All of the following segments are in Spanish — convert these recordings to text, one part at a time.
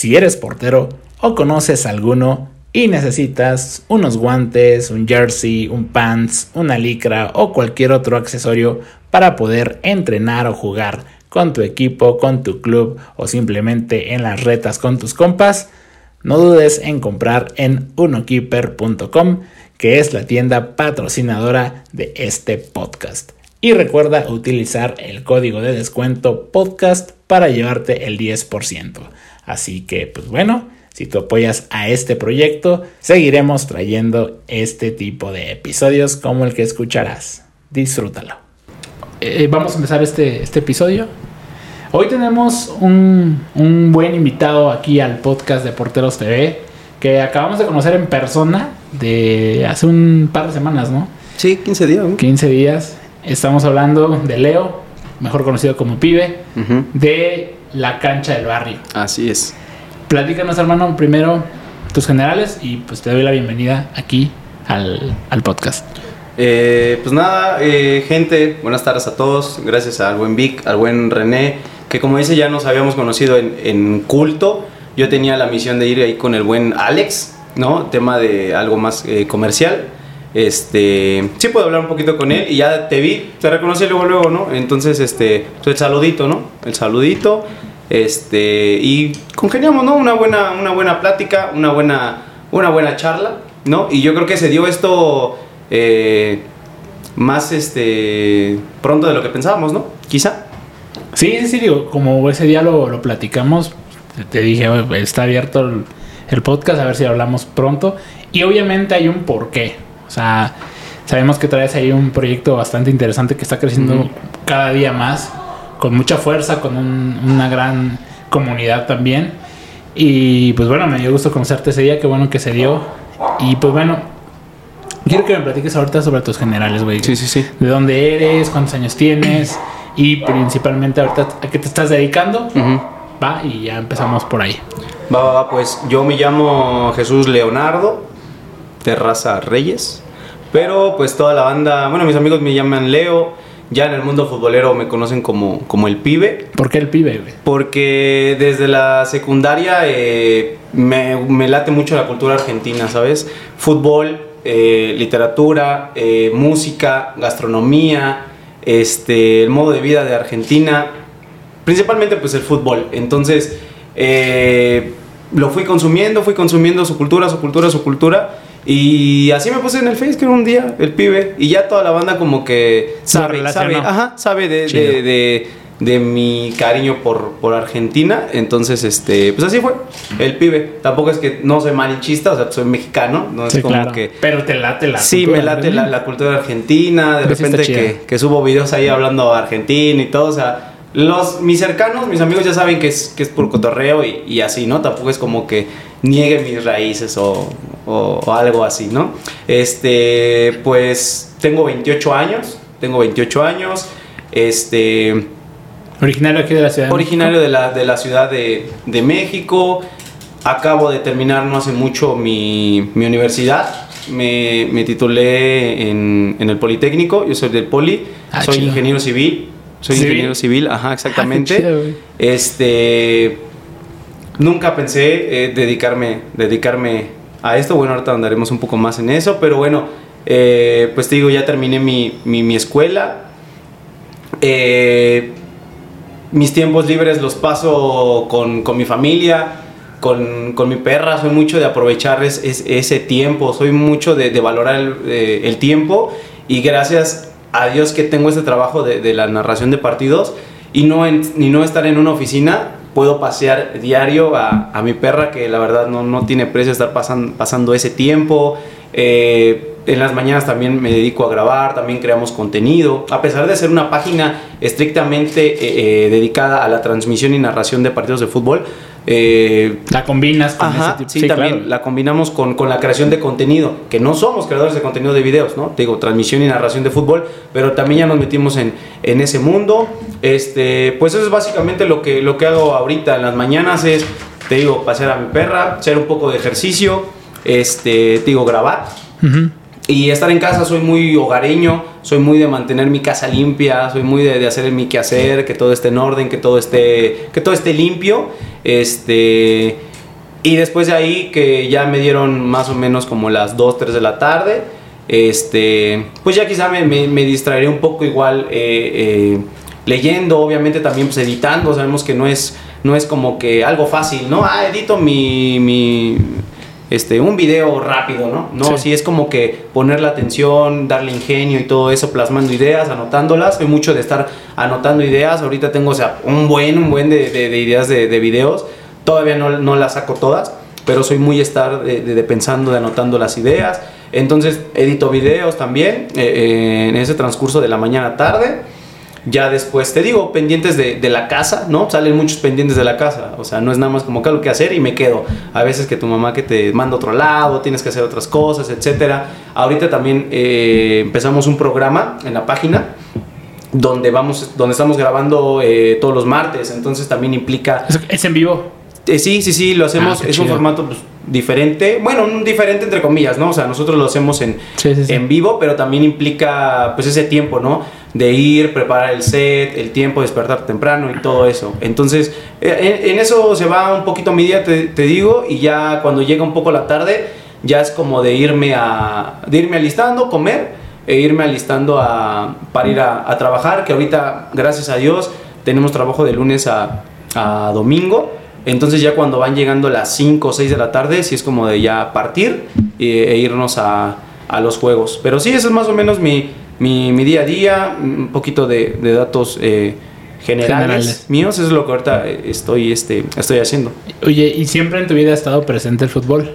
Si eres portero o conoces alguno y necesitas unos guantes, un jersey, un pants, una licra o cualquier otro accesorio para poder entrenar o jugar con tu equipo, con tu club o simplemente en las retas con tus compas, no dudes en comprar en unokeeper.com, que es la tienda patrocinadora de este podcast. Y recuerda utilizar el código de descuento podcast para llevarte el 10%. Así que, pues bueno, si tú apoyas a este proyecto, seguiremos trayendo este tipo de episodios como el que escucharás. Disfrútalo. Eh, vamos a empezar este, este episodio. Hoy tenemos un, un, buen invitado aquí al podcast de Porteros TV que acabamos de conocer en persona de hace un par de semanas, ¿no? Sí, 15 días. 15 días. Estamos hablando de Leo, mejor conocido como Pibe, de la cancha del barrio. Así es. Platícanos, hermano, primero tus generales y pues te doy la bienvenida aquí al, al podcast. Eh, pues nada, eh, gente, buenas tardes a todos. Gracias al buen Vic, al buen René, que como dice ya nos habíamos conocido en, en culto. Yo tenía la misión de ir ahí con el buen Alex, ¿no? Tema de algo más eh, comercial. Este, sí puedo hablar un poquito con él y ya te vi, te reconocí luego, luego, ¿no? Entonces, este, pues el saludito, ¿no? El saludito, este, y congeniamos, ¿no? Una buena, una buena plática, una buena, una buena charla, ¿no? Y yo creo que se dio esto eh, más, este, pronto de lo que pensábamos, ¿no? Quizá. Sí, sí, sí, digo, como ese día lo, lo platicamos, te dije, está abierto el, el podcast, a ver si hablamos pronto. Y obviamente hay un porqué. O sea, sabemos que traes ahí un proyecto bastante interesante que está creciendo mm. cada día más, con mucha fuerza, con un, una gran comunidad también. Y pues bueno, me dio gusto conocerte ese día, qué bueno que se dio. Y pues bueno, quiero que me platiques ahorita sobre tus generales, güey. Sí, sí, sí. ¿De dónde eres? ¿Cuántos años tienes? Y principalmente ahorita a qué te estás dedicando. Uh -huh. Va, y ya empezamos por ahí. Va, va, va, pues yo me llamo Jesús Leonardo, de raza Reyes. Pero pues toda la banda, bueno, mis amigos me llaman Leo. Ya en el mundo futbolero me conocen como, como el pibe. ¿Por qué el pibe, güey? Porque desde la secundaria eh, me, me, late mucho la cultura argentina, ¿sabes? Fútbol, eh, literatura, eh, música, gastronomía, este, el modo de vida de Argentina. Principalmente pues el fútbol. Entonces lo fui consumiendo, fui consumiendo su cultura, su cultura, su cultura. Y así me puse en el Face que un día, el pibe. Y ya toda la banda como que sabe, sabe, ajá, sabe de, de, de, de, mi cariño por, por Argentina. Entonces, este, pues así fue, el pibe. Tampoco es que no soy malinchista, o sea, soy mexicano. No es sí, como claro. que... Pero te late la Sí, me late la, la, cultura argentina. De Pues repente que, que subo videos ahí hablando argentino y todo, o sea... Los, mis cercanos, mis amigos ya saben que es, que es por cotorreo y, y así, ¿no? Tampoco es como que niegue mis raíces o, o, o, algo así, ¿no? Este, pues tengo 28 años, tengo 28 años, este... Originario aquí de la ciudad. De originario de la, de la ciudad de, de, México. Acabo de terminar no hace mucho mi, mi universidad. Me, me titulé en, en, el Politécnico, yo soy del Poli, ah, soy chido. ingeniero civil. Soy ingeniero civil, ajá, exactamente. Chido, este nunca pensé eh, dedicarme, dedicarme a esto. Bueno, ahorita andaremos un poco más en eso, pero bueno, eh, pues te digo, ya terminé mi, mi, mi escuela. Eh, mis tiempos libres los paso con, con mi familia, con, con, mi perra. Soy mucho de aprovechar es, es, ese tiempo, soy mucho de, de valorar el, el tiempo y gracias a Dios que tengo este trabajo de, de la narración de partidos y no, en, no estar en una oficina, puedo pasear diario a, a mi perra, que la verdad no, no tiene precio estar pasan, pasando ese tiempo. Eh, en las mañanas también me dedico a grabar, también creamos contenido. A pesar de ser una página estrictamente eh, eh, dedicada a la transmisión y narración de partidos de fútbol, eh, la combinas con ajá, ese tipo. Sí, sí también claro. la combinamos con, con, la creación de contenido, que no somos creadores de contenido de videos, ¿no? Te digo, transmisión y narración de fútbol, pero también ya nos metimos en, en ese mundo. Este, pues eso es básicamente lo que, lo que hago ahorita en las mañanas, es, te digo, pasear a mi perra, hacer un poco de ejercicio, este, te digo, grabar. Uh -huh. Y estar en casa, soy muy hogareño, soy muy de mantener mi casa limpia, soy muy de, hacer mi quehacer, que todo esté en orden, que todo esté, que todo esté limpio. Este, Y después de ahí, que ya me dieron más o menos como las 2, 3 de la tarde, este, pues ya quizá me, me, me distraeré un poco igual eh, eh, leyendo, obviamente también pues editando, sabemos que no es, no es como que algo fácil, ¿no? Ah, edito mi, mi este, un video rápido, ¿no? No, sí. Sí. es como que poner la atención, darle ingenio y todo eso, plasmando ideas, anotándolas. Soy mucho de estar anotando ideas. Ahorita tengo, o sea, un buen, un buen de, de- de ideas de, de videos. Todavía no, no las saco todas, pero soy muy estar de pensando, de anotando las ideas. Entonces, edito videos también eh, eh, en ese transcurso de la mañana tarde. Ya después, te digo, pendientes de, de la casa, ¿no? Salen muchos pendientes de la casa. O sea, no es nada más como que algo que hacer y me quedo. A veces que tu mamá que te manda a otro lado, tienes que hacer otras cosas, etcétera. Ahorita también eh, empezamos un programa en la página donde vamos, donde estamos grabando eh, todos los martes. Entonces también implica Es, en vivo. eh, sí, sí, sí, lo hacemos. Ah, es un formato pues, diferente. Bueno, un diferente entre comillas, ¿no? O sea, nosotros lo hacemos en, Sí, sí, sí. en vivo, pero también implica pues ese tiempo, ¿no? De ir, preparar el set, el tiempo, despertar temprano y todo eso. Entonces, eh, en, en eso se va un poquito mi día, te, te digo, y ya cuando llega un poco la tarde, ya es como de irme a de irme alistando, comer e irme alistando a, para ir a, a trabajar, que ahorita, gracias a Dios, tenemos trabajo de lunes a, a domingo. Entonces ya cuando van llegando las 5 o 6 de la tarde, sí es como de ya partir e, e irnos a, a los juegos. Pero sí, eso es más o menos mi, mi, mi día a día, un poquito de, de datos eh, generales, Generales. míos, eso es lo que ahorita estoy, este, estoy haciendo. Oye, ¿y siempre en tu vida ha estado presente el fútbol?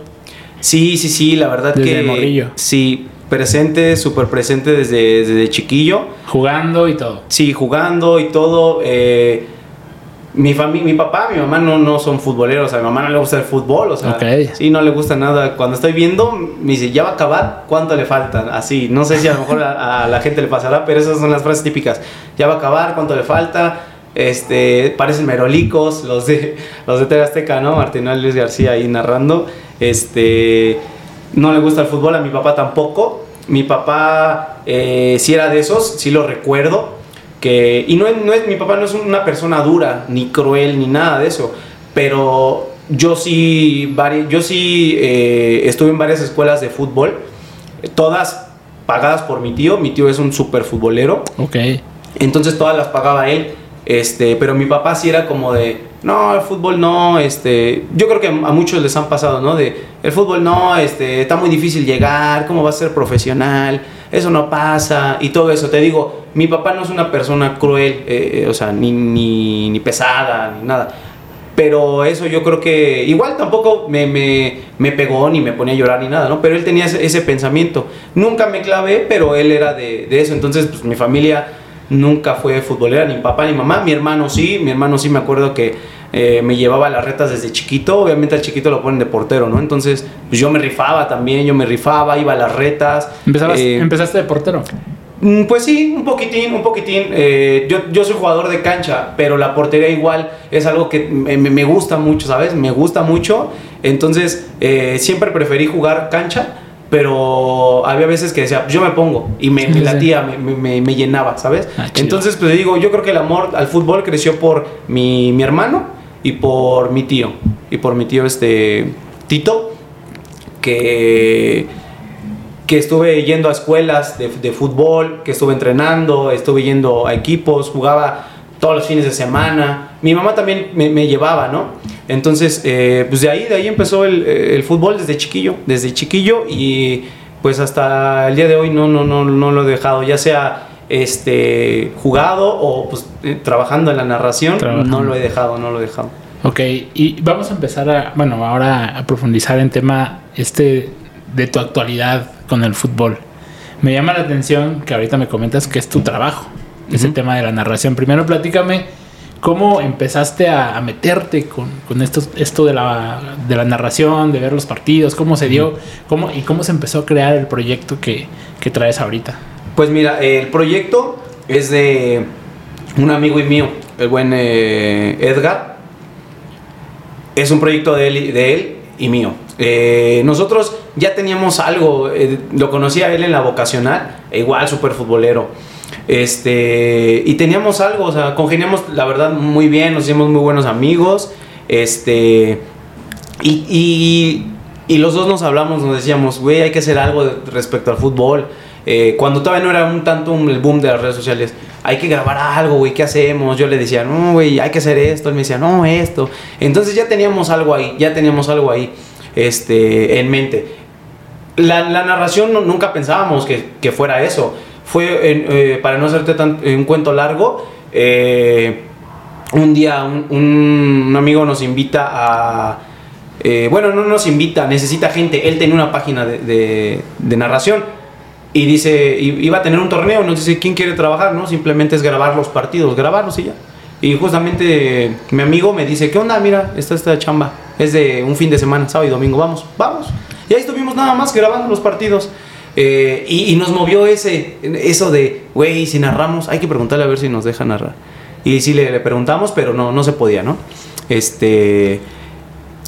Sí, sí, sí, la verdad Desde que... morrillo. Sí, presente, súper presente desde, desde chiquillo. Jugando y todo. Sí, jugando y todo. eh, mi, fami- mi papá, mi mamá no, no son futboleros, a mi mamá no le gusta el fútbol, o sea, Ok. sí, no le gusta nada. Cuando estoy viendo, me dice, ya va a acabar, ¿cuánto le falta? Así, no sé si a lo mejor a, a la gente le pasará, pero esas son las frases típicas. Ya va a acabar, ¿cuánto le falta? Este, parecen merolicos, los de, los de TV Azteca, ¿no? Martinal Luis García ahí narrando. Este, no le gusta el fútbol, a mi papá tampoco. Mi papá eh, sí era de esos, sí lo recuerdo. Que, y no es, no es, mi papá no es una persona dura, ni cruel, ni nada de eso. Pero yo sí, vari- yo sí eh, estuve en varias escuelas de fútbol, todas pagadas por mi tío. Mi tío es un super futbolero. Ok. Entonces todas las pagaba él. Este, pero mi papá sí era como de, no, el fútbol no, este, yo creo que a muchos les han pasado, ¿no? De, el fútbol no, este, está muy difícil llegar, ¿cómo vas a ser profesional? Eso no pasa y todo eso. Te digo, mi papá no es una persona cruel, eh, eh, o sea, ni, ni, pesada, ni nada. Pero eso yo creo que igual tampoco me, me, me pegó ni me ponía a llorar ni nada, ¿no? Pero él tenía ese, ese pensamiento. Nunca me clavé, pero él era de, de eso. Entonces, pues mi familia nunca fue futbolera, ni papá ni mamá. Mi hermano sí, mi hermano sí me acuerdo que eh, me llevaba a las retas desde chiquito. Obviamente al chiquito lo ponen de portero, ¿no? Entonces, pues yo me rifaba también, yo me rifaba, iba a las retas. Eh, empezaste de portero. Mm, Pues sí, un poquitín, un poquitín. Eh, yo, yo soy jugador de cancha, pero la portería igual es algo que me, gusta mucho, ¿sabes? Me gusta mucho. Entonces, eh, siempre preferí jugar cancha, pero había veces que decía, yo me pongo y me, me latía, me, me- me- llenaba, ¿sabes? Ah. Entonces, pues digo, yo creo que el amor al fútbol creció por mi, mi hermano y por mi tío. Y por mi tío, este, Tito, que que estuve yendo a escuelas de, de fútbol, que estuve entrenando, estuve yendo a equipos, jugaba todos los fines de semana. Mi mamá también me, llevaba, ¿no? Entonces, eh, pues de ahí, de ahí empezó el, el fútbol desde chiquillo, desde chiquillo y pues hasta el día de hoy no, no, no, no lo he dejado, ya sea este, jugado o pues eh, trabajando en la narración, Trabajando. no lo he dejado, no lo he dejado. Ok, y vamos a empezar a, bueno, ahora a profundizar en tema este de tu actualidad con el fútbol. Me llama la atención que ahorita me comentas que es tu trabajo, ese Ujú. tema de la narración. Primero platícame cómo empezaste a, a meterte con, con esto, esto de, la, de la narración, de ver los partidos, cómo se dio, cómo, y cómo se empezó a crear el proyecto que, que traes ahorita. Pues mira, el proyecto es de un amigo y mío, el buen eh, Edgar. Es un proyecto de él, y- mío. Eh, nosotros ya teníamos algo, eh, lo conocía él en la vocacional, e igual súper futbolero. Este, y teníamos algo, o sea, congeniamos la verdad muy bien, nos hicimos muy buenos amigos. Este, Y, y, y los dos nos hablamos, nos decíamos, güey, hay que hacer algo respecto al fútbol. Eh, cuando todavía no era un tanto un, el boom de las redes sociales, hay que grabar algo, güey, ¿qué hacemos? Yo le decía, no, güey, hay que hacer esto. Él me decía, no, esto. Entonces ya teníamos algo ahí, ya teníamos algo ahí este, en mente. La, narración no- nunca pensábamos que, que fuera eso. Fue, eh, para no hacerte un cuento largo, eh, un día un, un- amigo nos invita a... bueno, no nos invita, necesita gente. Él tenía una página de- de narración y dice, iba a tener un torneo, nos dice, ¿quién quiere trabajar? No, simplemente es grabar los partidos, grabarlos y ya. Y justamente mi amigo me dice, ¿qué onda? Mira, está esta chamba. Es de un fin de semana, sábado y domingo, vamos, vamos. Y ahí estuvimos nada más grabando los partidos. Eh, y, y nos movió ese, eso de, güey, si narramos, hay que preguntarle a ver si nos deja narrar. Y sí le, le preguntamos, pero no, no se podía, ¿no? Este...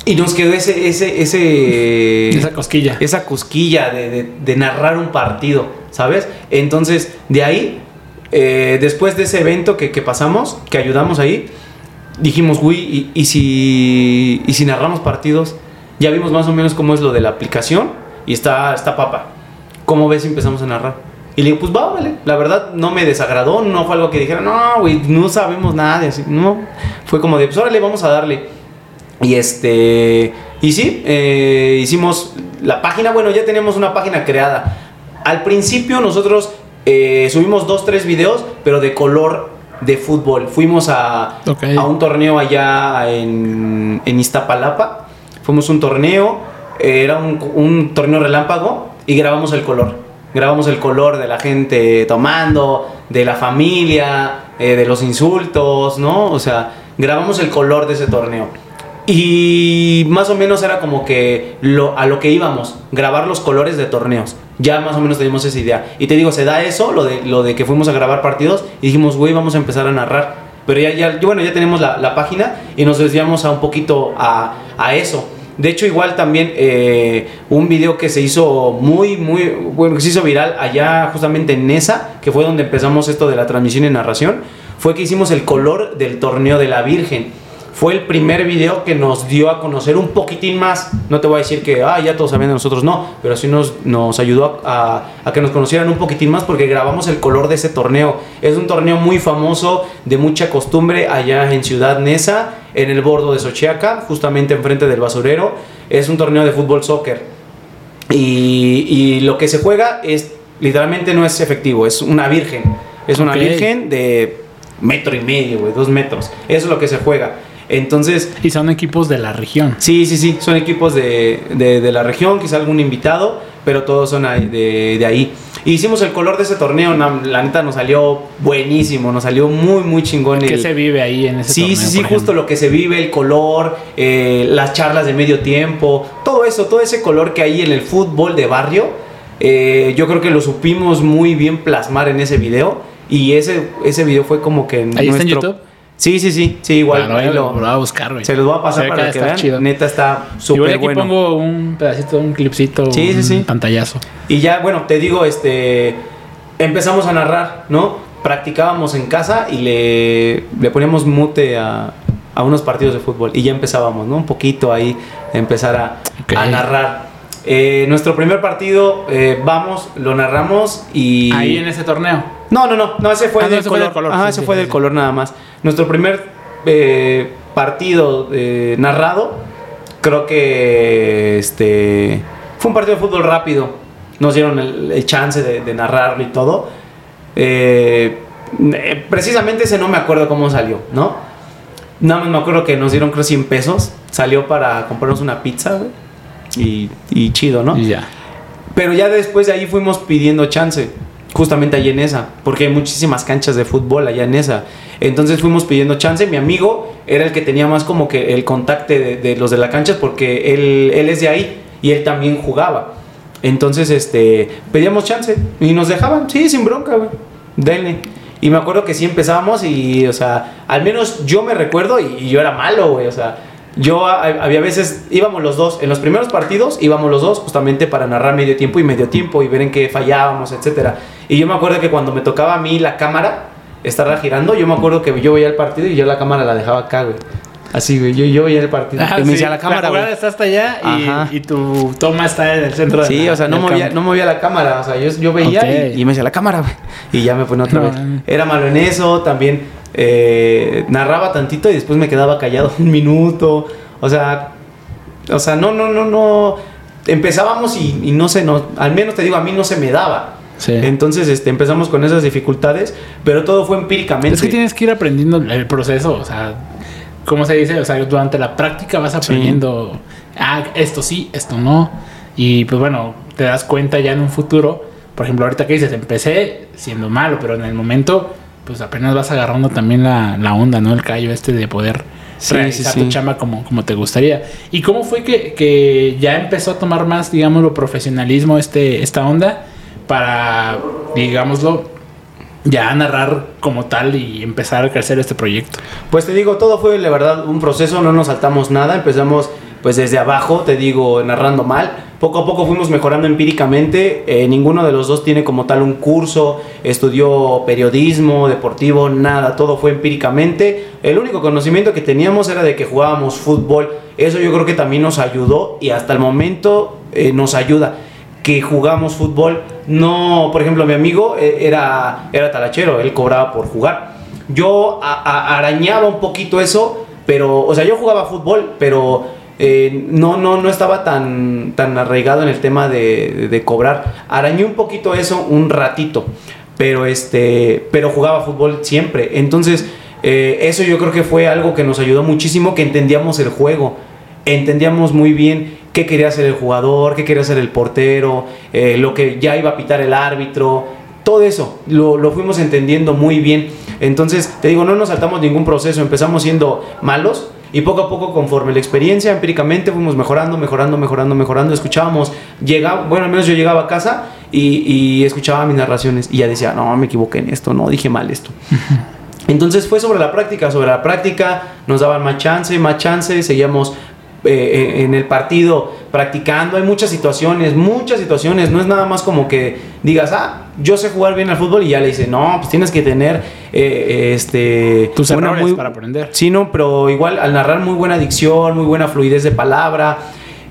Y nos quedó ese, ese, ese... Esa cosquilla. esa cosquilla de, de- de narrar un partido, ¿sabes? Entonces, de ahí, eh, después de ese evento que, que pasamos, que ayudamos ahí, dijimos, güey, ¿y, y si, y si narramos partidos? Ya vimos más o menos cómo es lo de la aplicación y está, está papa. ¿Cómo ves si empezamos a narrar? Y le digo, pues va, vale. La verdad no me desagradó, no fue algo que dijera, no, güey, no sabemos nada. así, no, fue como de, pues órale, vamos a darle. Y este. Y sí, eh, hicimos la página. Bueno, ya teníamos una página creada. Al principio nosotros eh, subimos dos, tres videos, pero de color de fútbol. Fuimos a, a un torneo allá en, en Iztapalapa. Fuimos a un torneo. eh, Era un, un torneo relámpago y grabamos el color. Grabamos el color de la gente tomando, de la familia, eh, de los insultos, ¿no? O sea, grabamos el color de ese torneo. Y más o menos era como que a lo que íbamos, grabar los colores de torneos. Ya más o menos teníamos esa idea. Y te digo, se da eso, lo de, lo de que fuimos a grabar partidos y dijimos, güey, vamos a empezar a narrar. Pero ya, ya bueno, ya tenemos la, la página y nos desviamos a un poquito a, a eso. De hecho, igual también eh, un video que se hizo muy, muy, bueno, que se hizo viral allá justamente en Nesa, que fue donde empezamos esto de la transmisión y narración, fue que hicimos el color del torneo de la Virgen. Fue el primer video que nos dio a conocer un poquitín más. No te voy a decir que, ah, ya todos sabían de nosotros, no, pero sí nos, nos ayudó a, a que nos conocieran un poquitín más porque grabamos el color de ese torneo. Es un torneo muy famoso, de mucha costumbre, allá en Ciudad Neza, en el bordo de Xochiaca, justamente enfrente del basurero. Es un torneo de fútbol soccer. Y, y lo que se juega es, literalmente no es efectivo, es una virgen. Es una Ok. virgen de metro y medio, güey, dos metros. Eso es lo que se juega. Entonces, Y son equipos de la región. sí, sí, sí, son equipos de, de- de la región, quizá algún invitado, pero todos son de, de ahí. Hicimos el color de ese torneo, la neta nos salió buenísimo, nos salió muy, muy chingón. ¿Qué se vive ahí en ese Sí, torneo, sí, sí, por justo lo que se vive, el color, eh, las charlas de medio tiempo, todo eso, todo ese color que hay en el fútbol de barrio, eh, yo creo que lo supimos muy bien plasmar en ese video y ese, ese video fue como que ¿Ahí está en YouTube? Sí, sí, sí, sí, igual. Bueno, ahí lo, lo- voy a buscar, güey. se los voy a pasar para que estar vean. chido. Neta está súper aquí bueno. pongo un pedacito, un clipcito, Sí, sí, un sí. pantallazo. Y ya, bueno, te digo, este, empezamos a narrar, ¿no? Practicábamos en casa y le, le poníamos mute a, a unos partidos de fútbol y ya empezábamos, ¿no? Un poquito ahí, empezar a, Ok. a narrar. Eh, nuestro primer partido, eh, vamos, lo narramos y... Ahí en ese torneo. No, no, no, no, ese fue, Ah, del, color. sí, ese sí, fue sí, del color nada más. Nuestro primer eh, partido eh, narrado, creo que este fue un partido de fútbol rápido. Nos dieron el, el chance de, de narrarlo y todo. Eh, eh, precisamente ese no me acuerdo cómo salió, ¿no? Nada más me acuerdo que nos dieron creo 100 pesos. Salió para comprarnos una pizza, güey. Y, y chido, ¿no? Y ya. Pero ya después de ahí fuimos pidiendo chance, justamente allá en esa, porque hay muchísimas canchas de fútbol allá en esa. Entonces fuimos pidiendo chance. Mi amigo era el que tenía más como que el contacto de, los de la cancha, porque él, él es de ahí y él también jugaba. Entonces, este, pedíamos chance y nos dejaban, sí, sin bronca, güey. Denle. Y me acuerdo que sí empezábamos y, o sea, al menos yo me recuerdo y, yo era malo, güey, o sea, yo había veces, íbamos los dos, en los primeros partidos íbamos los dos justamente para narrar medio tiempo y medio tiempo y ver en qué fallábamos, etcétera. Y yo me acuerdo que cuando me tocaba a mí la cámara, estarla girando, yo me acuerdo que yo veía el partido y yo la cámara la dejaba acá, güey. Así, güey, yo, yo veía el partido. Ah, y me sí, decía la cámara, güey. está hasta allá y, y tu toma está en el centro de Sí, la- o sea, no movía, no movía la cámara, o sea, yo, yo veía y, y me decía la cámara, güey. Y ya me ponía otra No, vez. no. Era malo en eso, también eh, narraba tantito y después me quedaba callado un minuto. O sea, o sea, no, no, no, no. Empezábamos y, y no se nos, al menos te digo, a mí no se me daba. Sí. Entonces, este, empezamos con esas dificultades, pero todo fue empíricamente. Es que tienes que ir aprendiendo el proceso, o sea, ¿cómo se dice? O sea, durante la práctica vas aprendiendo, ah, esto sí, esto no. Y pues bueno, te das cuenta ya en un futuro, por ejemplo, ahorita que dices, empecé siendo malo, pero en el momento, pues apenas vas agarrando también la, la onda, ¿no? El callo este de poder Sí, realizar sí, tu sí. chamba como, como te gustaría. ¿Y cómo fue que, que ya empezó a tomar más, digámoslo, profesionalismo este, esta onda para, digámoslo, ya narrar como tal y empezar a crecer este proyecto. Pues te digo, todo fue la verdad un proceso, no nos saltamos nada, empezamos pues desde abajo, te digo, narrando mal. Poco a poco fuimos mejorando empíricamente, eh, ninguno de los dos tiene como tal un curso, estudió periodismo, deportivo, nada, todo fue empíricamente. El único conocimiento que teníamos era de que jugábamos fútbol, eso yo creo que también nos ayudó y hasta el momento eh, nos ayuda que jugamos fútbol. No, por ejemplo, mi amigo eh, era, era talachero, él cobraba por jugar. Yo arañaba un poquito eso, pero, o sea, yo jugaba fútbol, pero eh, no, no, no estaba tan, tan arraigado en el tema de, de- de cobrar. Arañé un poquito eso un ratito, pero, este, pero jugaba fútbol siempre. Entonces, eh, eso yo creo que fue algo que nos ayudó muchísimo, que entendíamos el juego entendíamos muy bien qué quería hacer el jugador, qué quería hacer el portero, eh, lo que ya iba a pitar el árbitro, todo eso lo, lo fuimos entendiendo muy bien. Entonces, te digo, no nos saltamos ningún proceso, empezamos siendo malos y poco a poco, conforme la experiencia, empíricamente fuimos mejorando, mejorando, mejorando, mejorando. Escuchábamos, llegaba, bueno, al menos yo llegaba a casa y, y escuchaba mis narraciones y ya decía, no, me equivoqué en esto, no, dije mal esto. Entonces fue sobre la práctica, sobre la práctica, nos daban más chance, más chance, seguíamos eh, en el partido practicando. Hay muchas situaciones, muchas situaciones. No es nada más como que digas, ah, yo sé jugar bien al fútbol y ya le dice, no, pues tienes que tener eh, este. Tus errores para aprender. Sí, no, pero igual al narrar muy buena dicción, muy buena fluidez de palabra.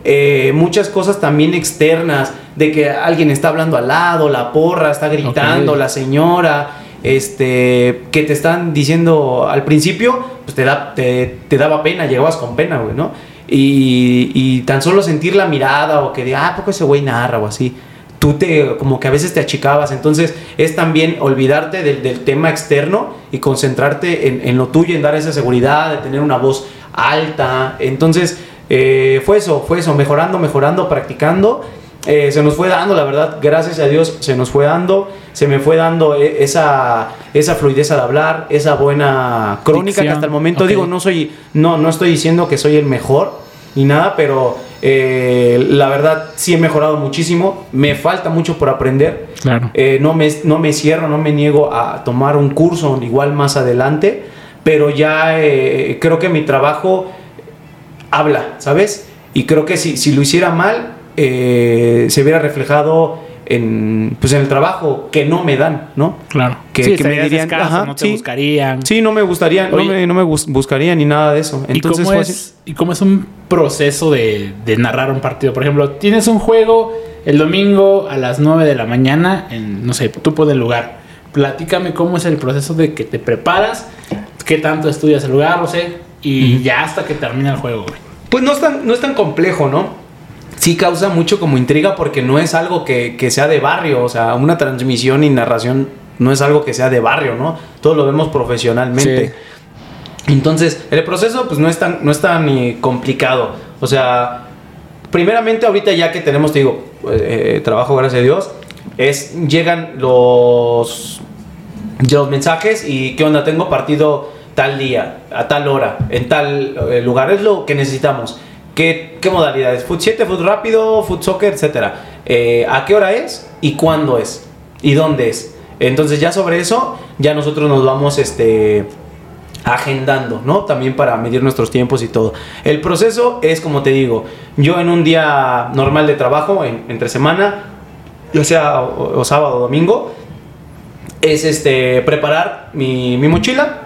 eh, muchas cosas también externas, de que alguien está hablando al lado, la porra está gritando, la señora, este, que te están diciendo al principio, pues te, da, te, te daba pena, llegabas con pena, güey, ¿no? Y, tan solo sentir la mirada o que diga, ah, poco ese güey narra o así, tú te, como que a veces te achicabas, entonces es también olvidarte del, del tema externo y concentrarte en, en lo tuyo, en dar esa seguridad, de tener una voz alta, entonces eh, fue eso, fue eso, mejorando, mejorando, practicando. Eh, se nos fue dando, la verdad, gracias a Dios, se nos fue dando, se me fue dando eh, esa, esa fluidez al hablar, esa buena crónica que hasta el momento digo, no soy, no, no estoy diciendo que soy el mejor ni nada, pero eh, la verdad sí he mejorado muchísimo, me falta mucho por aprender, Claro. eh, no, me, no me cierro, no me niego a tomar un curso igual más adelante, pero ya eh, creo que mi trabajo habla, ¿sabes? Y creo que si, si lo hiciera mal, eh, se hubiera reflejado en, pues en el trabajo que no me dan, ¿no? Claro. Que- sí, que me dirían, escaso, ajá, no te sí. buscarían. Sí, no me gustaría, no me, no me bus- buscaría ni nada de eso. ¿Y Entonces cómo, es, ¿Y cómo es un proceso de, de narrar un partido? Por ejemplo, tienes un juego el domingo a las 9 de la mañana en, no sé, tú pones el lugar. Platícame cómo es el proceso de que te preparas, qué tanto estudias el lugar, no sé, y ya hasta que termina el juego, güey. Pues no es tan, no es tan complejo, ¿no? Sí causa mucho como intriga porque no es algo que, que sea de barrio, o sea, una transmisión y narración no es algo que sea de barrio, ¿no? Todo lo vemos profesionalmente. Sí. Entonces, el proceso pues no es tan, no es tan eh, complicado. O sea, primeramente ahorita ya que tenemos, te digo, eh, trabajo gracias a Dios, es, llegan los, los mensajes y qué onda, tengo partido tal día, a tal hora, en tal eh, lugar, es lo que necesitamos. ¿Qué, modalidades? Foot 7, foot rápido, foot soccer, etcétera. Eh, ¿A qué hora es y cuándo es? ¿Y dónde es? Entonces ya sobre eso, ya nosotros nos vamos este, agendando, ¿no? También para medir nuestros tiempos y todo. El proceso es, como te digo, yo en un día normal de trabajo, en- entre semana, ya sea sábado o domingo, es este, preparar mi, mi mochila.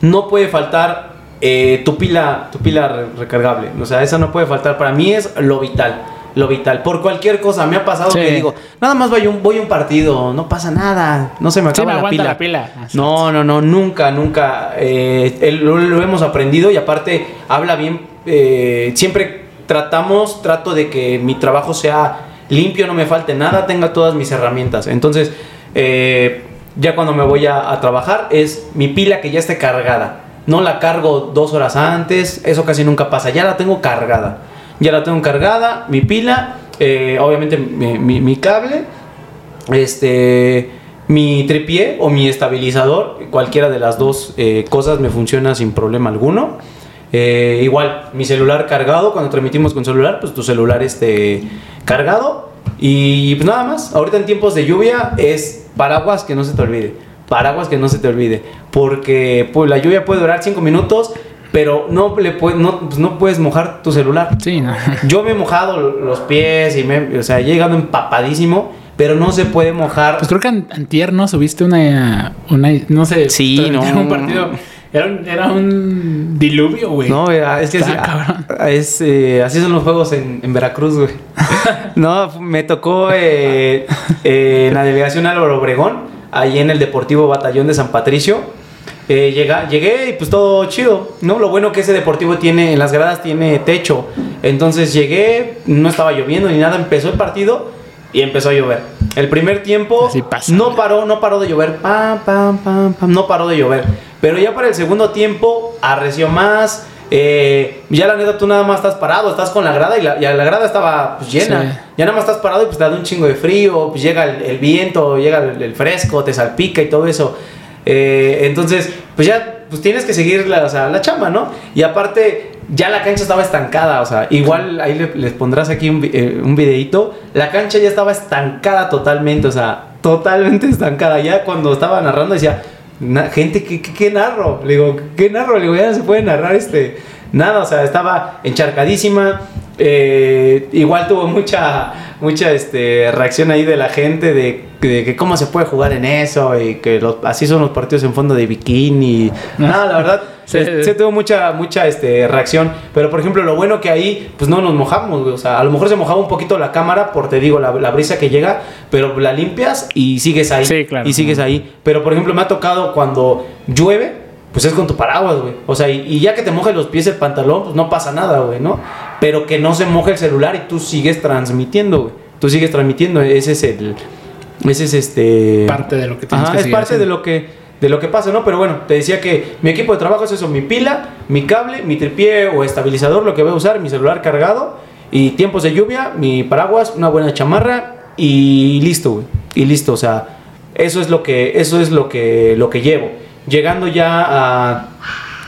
No puede faltar eh, tu pila, tu pila re- recargable. O sea, eso no puede faltar. Para mí es lo vital. Lo vital. Por cualquier cosa. Me ha pasado Sí. que digo, nada más voy a un, voy un partido. No pasa nada. No se me Sí, acaba me la, pila. la pila. No, no, no. Nunca, nunca. eh, lo, lo hemos aprendido y aparte habla bien. eh, siempre tratamos, trato de que mi trabajo sea limpio, no me falte nada, tenga todas mis herramientas. Entonces, ya cuando me voy a, a trabajar es mi pila que ya esté cargada. No la cargo dos horas antes, eso casi nunca pasa. Ya la tengo cargada. Ya la tengo cargada, mi pila, eh, obviamente mi, cable, este, mi tripié o mi estabilizador, cualquiera de las dos eh, cosas me funciona sin problema alguno. Eh, igual, mi celular cargado, cuando transmitimos con celular, pues tu celular esté cargado. Y pues nada más, ahorita en tiempos de lluvia es paraguas que no se te olvide. Paraguas que no se te olvide. Porque pues, la lluvia puede durar 5 minutos, pero no, le puede- no, pues, no puedes mojar tu celular. Sí, no. Yo me he mojado los pies y me, o sea, he llegado empapadísimo, pero no se puede mojar. Pues creo que an- antier, ¿no? Subiste una, una no sé. Sí, no. Un partido. Era un, era un diluvio, güey. No, es que Está es, eh, así son los juegos en, en Veracruz, güey. no, me tocó eh, eh, en la delegación Álvaro Obregón, ahí en el Deportivo Batallón de San Patricio. Eh, llega, llegué y pues todo chido, ¿no? Lo bueno que ese deportivo tiene, en las gradas tiene techo. Entonces llegué, no estaba lloviendo ni nada, empezó el partido y empezó a llover. El primer tiempo no paró, no paró de llover, pam, pam, pam, pam, no paró de llover. Pero ya para el segundo tiempo arreció más. eh, ya la neta tú nada más estás parado, estás con la grada y la, y la grada estaba pues, llena. Sí. Ya nada más estás parado y pues te da un chingo de frío, pues llega el, el viento, llega el, el fresco, te salpica y todo eso. Eh, entonces, pues ya pues tienes que seguir la, o sea, la chamba, ¿no? Y aparte, ya la cancha estaba estancada, o sea, igual ahí le- les pondrás aquí un, eh, un videito. La cancha ya estaba estancada totalmente, o sea, totalmente estancada. Ya cuando estaba narrando decía, "Na- gente, ¿qué, qué, qué narro? Le digo, ¿qué narro? Le digo, ya no se puede narrar este. Nada, o sea, estaba encharcadísima. eh, igual tuvo mucha, mucha este, reacción ahí de la gente de, de que cómo se puede jugar en eso y que los- así son los partidos en fondo de bikini. Nada, la verdad, se, se tuvo mucha, mucha este, reacción. Pero por ejemplo, lo bueno que ahí, pues no nos mojamos, güey. O sea, a lo mejor se mojaba un poquito la cámara por, te digo, la, la brisa que llega, pero la limpias y sigues ahí. Sí, claro. Y sigues ahí. Pero por ejemplo, me ha tocado cuando llueve, pues es con tu paraguas, güey. O sea, y, y ya que te mojes los pies el pantalón, pues no pasa nada, güey, ¿no? Pero que no se moje el celular y tú sigues transmitiendo, güey. Tú sigues transmitiendo. Ese es el. Ese es este. Parte de lo que tienes Ajá, que es parte de lo que de lo que pasa, ¿no? Pero bueno, te decía que mi equipo de trabajo es eso, mi pila, mi cable, mi tripié o estabilizador, lo que voy a usar, mi celular cargado y tiempos de lluvia, mi paraguas, una buena chamarra y listo, güey. Y listo, o sea, eso es lo que eso es lo que lo que llevo. Llegando ya a,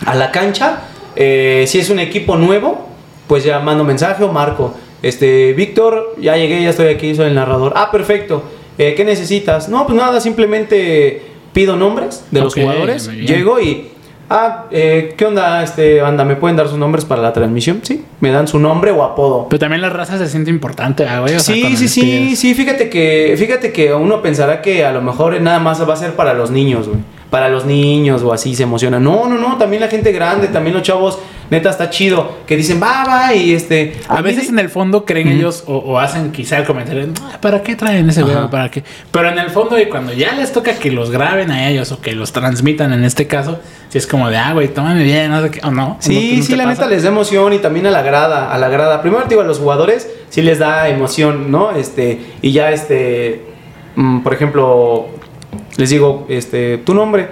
a la cancha, eh, si es un equipo nuevo, pues ya mando mensaje o marco. Este, Víctor, ya llegué, ya estoy aquí, soy el narrador. Ah, perfecto. Eh, ¿Qué necesitas? No, pues nada, simplemente pido nombres de los jugadores. Llego y. Ah, eh, ¿qué onda, este, banda? ¿Me pueden dar sus nombres para la transmisión? Sí, me dan su nombre o apodo. Pero también la raza se siente importante, güey. O sea, Sí, sí, sí, sí, fíjate que, fíjate que uno pensará que a lo mejor nada más va a ser para los niños, güey. Para los niños o así se emocionan. No, no, no, también la gente grande, también los chavos, neta está chido, que dicen, va, va, y este... A veces de- en el fondo creen ellos o, o hacen quizá el comentario, "Ah, ¿para qué traen ese video? ¿Para qué? Pero en el fondo, y cuando ya les toca que los graben a ellos o que los transmitan en este caso, si es como de, ah, güey, tómame bien, no sé qué, o no. ¿No- Sí, no sí, la pasa? neta les da emoción y también a la grada, a la grada. Primero te digo, a los jugadores sí les da emoción, ¿no? Este, y ya este, mm, por ejemplo, les digo, este, tu nombre,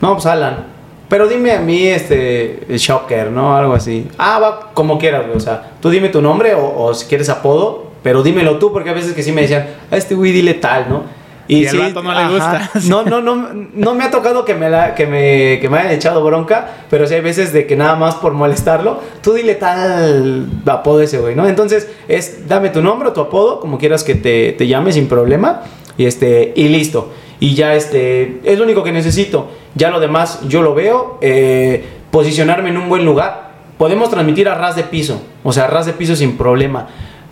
no, pues Alan. Pero dime a mí, este, Shocker, ¿no? Algo así. Ah, va, como quieras, güey. O sea, tú dime tu nombre o, o si quieres apodo, pero dímelo tú, porque a veces que sí me decían, a este güey dile tal, ¿no? Y al vato no le gusta. No, no, no, no me ha tocado que me, la, que, me, que me hayan echado bronca, pero sí hay veces de que nada más por molestarlo, tú dile tal apodo ese güey, ¿no? Entonces es, dame tu nombre o tu apodo, como quieras que te, te llame sin problema, y, este, y listo. Y ya este, es lo único que necesito. Ya lo demás yo lo veo, eh, posicionarme en un buen lugar. Podemos transmitir a ras de piso, o sea, a ras de piso sin problema.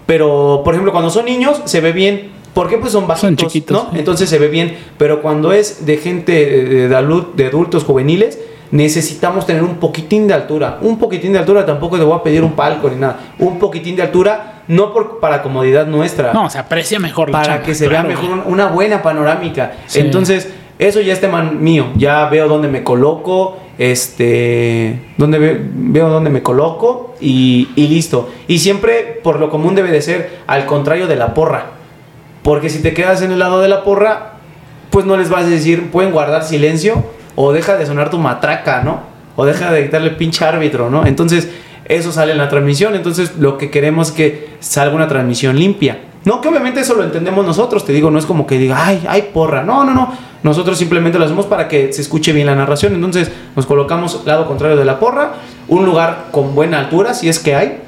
Pero, por ejemplo, cuando son niños se ve bien. ¿Por qué? Pues son bajitos, Son chiquitos, ¿no? Entonces se ve bien. Pero cuando es de gente, de, de adultos juveniles, necesitamos tener un poquitín de altura. Un poquitín de altura, tampoco te voy a pedir un palco ni nada. Un poquitín de altura, no por, para comodidad nuestra. No, se aprecia mejor la Para chamba, que se claro, vea mejor una buena panorámica. Sí. Entonces, eso ya es tema mío. Ya veo dónde me coloco, este, dónde ve- veo dónde me coloco y, y listo. Y siempre, por lo común, debe de ser al contrario de la porra. Porque si te quedas en el lado de la porra, pues no les vas a decir, pueden guardar silencio o deja de sonar tu matraca, ¿no? O deja de gritarle pinche árbitro, ¿no? Entonces, eso sale en la transmisión. Entonces, lo que queremos es que salga una transmisión limpia. No, que obviamente eso lo entendemos nosotros, te digo, no es como que diga, ay, ay, porra. No, no, no. Nosotros simplemente lo hacemos para que se escuche bien la narración. Entonces, nos colocamos lado contrario de la porra, un lugar con buena altura, si es que hay,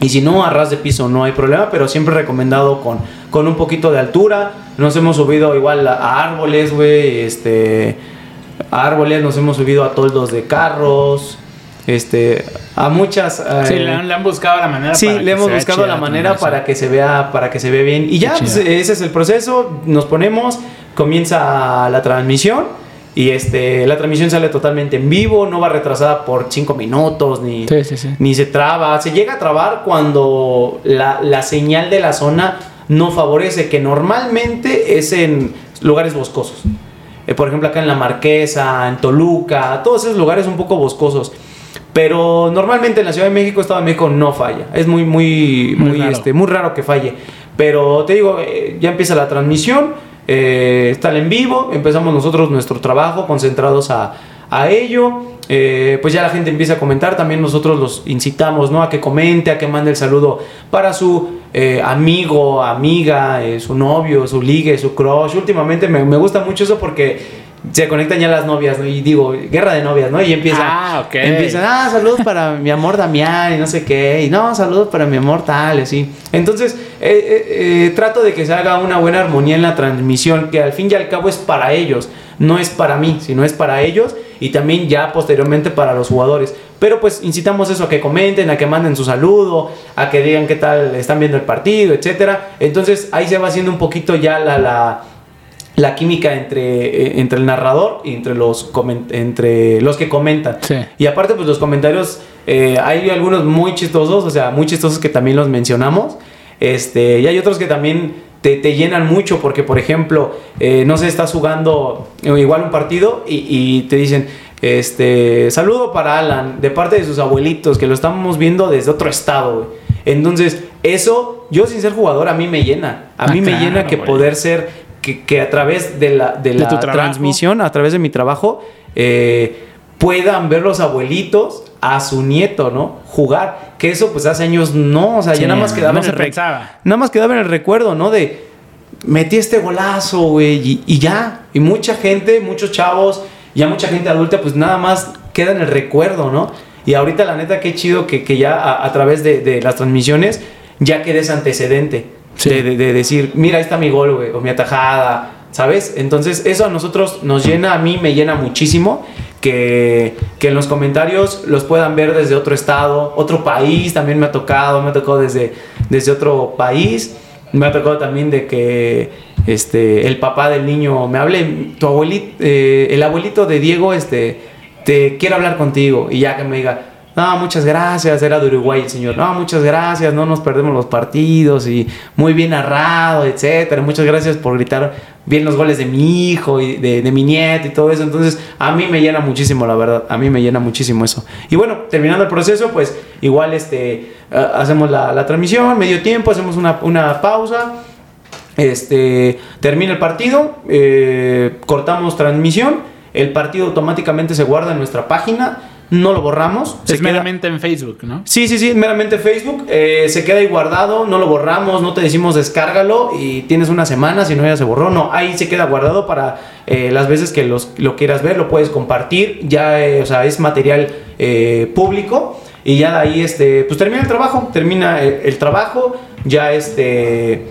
y si no, a ras de piso no hay problema, pero siempre recomendado con, con un poquito de altura. Nos hemos subido igual a, a árboles, güey, este, a árboles, nos hemos subido a toldos de carros, este, a muchas... Sí, eh, le han, le han buscado la manera Sí, para le que hemos buscado la manera para que se vea, para que se vea bien. Y ya, pues, ese es el proceso. Nos ponemos, comienza la transmisión y este, la transmisión sale totalmente en vivo, no va retrasada por cinco minutos ni, Sí, sí, sí. ni se traba. Se llega a trabar cuando la, la señal de la zona no favorece, que normalmente es en lugares boscosos. Eh, por ejemplo, acá en La Marquesa, en Toluca, todos esos lugares un poco boscosos. Pero normalmente en la Ciudad de México, Estado de México no falla. Es muy, muy, Muy muy, raro. este, muy raro que falle. Pero te digo, eh, ya empieza la transmisión, eh, está el en vivo, empezamos nosotros nuestro trabajo concentrados a, a ello. Eh, pues ya la gente empieza a comentar, también nosotros los incitamos ¿no? a que comente, a que mande el saludo para su eh, amigo, amiga, eh, su novio, su ligue, su crush. Últimamente me, me gusta mucho eso porque se conectan ya las novias, ¿no? Y digo, guerra de novias, ¿no? Y empieza, Ah, ok. empiezan, ah, saludos para mi amor Damián y no sé qué, y no, saludos para mi amor tal, y así. Entonces, eh, eh, eh, trato de que se haga una buena armonía en la transmisión, que al fin y al cabo es para ellos, no es para mí, sino es para ellos y también ya posteriormente para los jugadores. Pero pues incitamos eso a que comenten, a que manden su saludo, a que digan qué tal están viendo el partido, etcétera. Entonces ahí se va haciendo un poquito ya la, la, la química entre, eh, entre el narrador y entre los, entre los que comentan. Sí. Y aparte, pues los comentarios, eh, hay algunos muy chistosos, o sea, muy chistosos que también los mencionamos. Este, y hay otros que también te, te llenan mucho, porque por ejemplo, eh, no sé, estás jugando igual un partido y, y te dicen, este, saludo para Alan, de parte de sus abuelitos, que lo estamos viendo desde otro estado. Entonces, eso, yo sin ser jugador, a mí me llena. A Ah, mí me llena que poder ser, que, que a través de la, de De la transmisión, a través de mi trabajo, eh, puedan ver los abuelitos a su nieto, ¿no? Jugar. Que eso, pues hace años no, o sea, Sí, ya nada más quedaba no en se el pensaba. Nada más quedaba en el recuerdo, ¿no? De metí este golazo, güey, y, y ya. Y mucha gente, muchos chavos, ya mucha gente adulta, pues nada más queda en el recuerdo, ¿no? Y ahorita, la neta, qué chido que, que ya a, a través de, de las transmisiones ya quede ese antecedente. De decir, mira, ahí está mi gol, güey, o mi atajada, ¿sabes? Entonces, eso a nosotros nos llena, a mí me llena muchísimo. Que, que en los comentarios los puedan ver desde otro estado, otro país, también me ha tocado, me ha tocado desde, desde otro país. Me ha tocado también de que este, el papá del niño me hable, tu abuelito, eh, el abuelito de Diego, este, te quiere hablar contigo. Y ya que me diga, no, muchas gracias, era de Uruguay el señor, no, muchas gracias, no nos perdemos los partidos y muy bien narrado, etcétera. Muchas gracias por gritar bien los goles de mi hijo y de, mi nieto y todo eso. Entonces, a mí me llena muchísimo, la verdad, a mí me llena muchísimo eso. Y bueno, terminando el proceso, pues igual este, eh, hacemos la, transmisión, medio tiempo, hacemos una, una pausa. Este, termina el partido, eh, cortamos transmisión, el partido automáticamente se guarda en nuestra página, no lo borramos. se Es queda- meramente en Facebook, ¿no? Sí, sí, sí, meramente Facebook. eh, se queda ahí guardado, no lo borramos, no te decimos descárgalo y tienes una semana, si no ya se borró. No, ahí se queda guardado para eh, las veces que los, lo quieras ver, lo puedes compartir. Ya, eh, o sea, es material eh, público. Y ya de ahí, este, pues termina el trabajo, termina el, el trabajo, ya este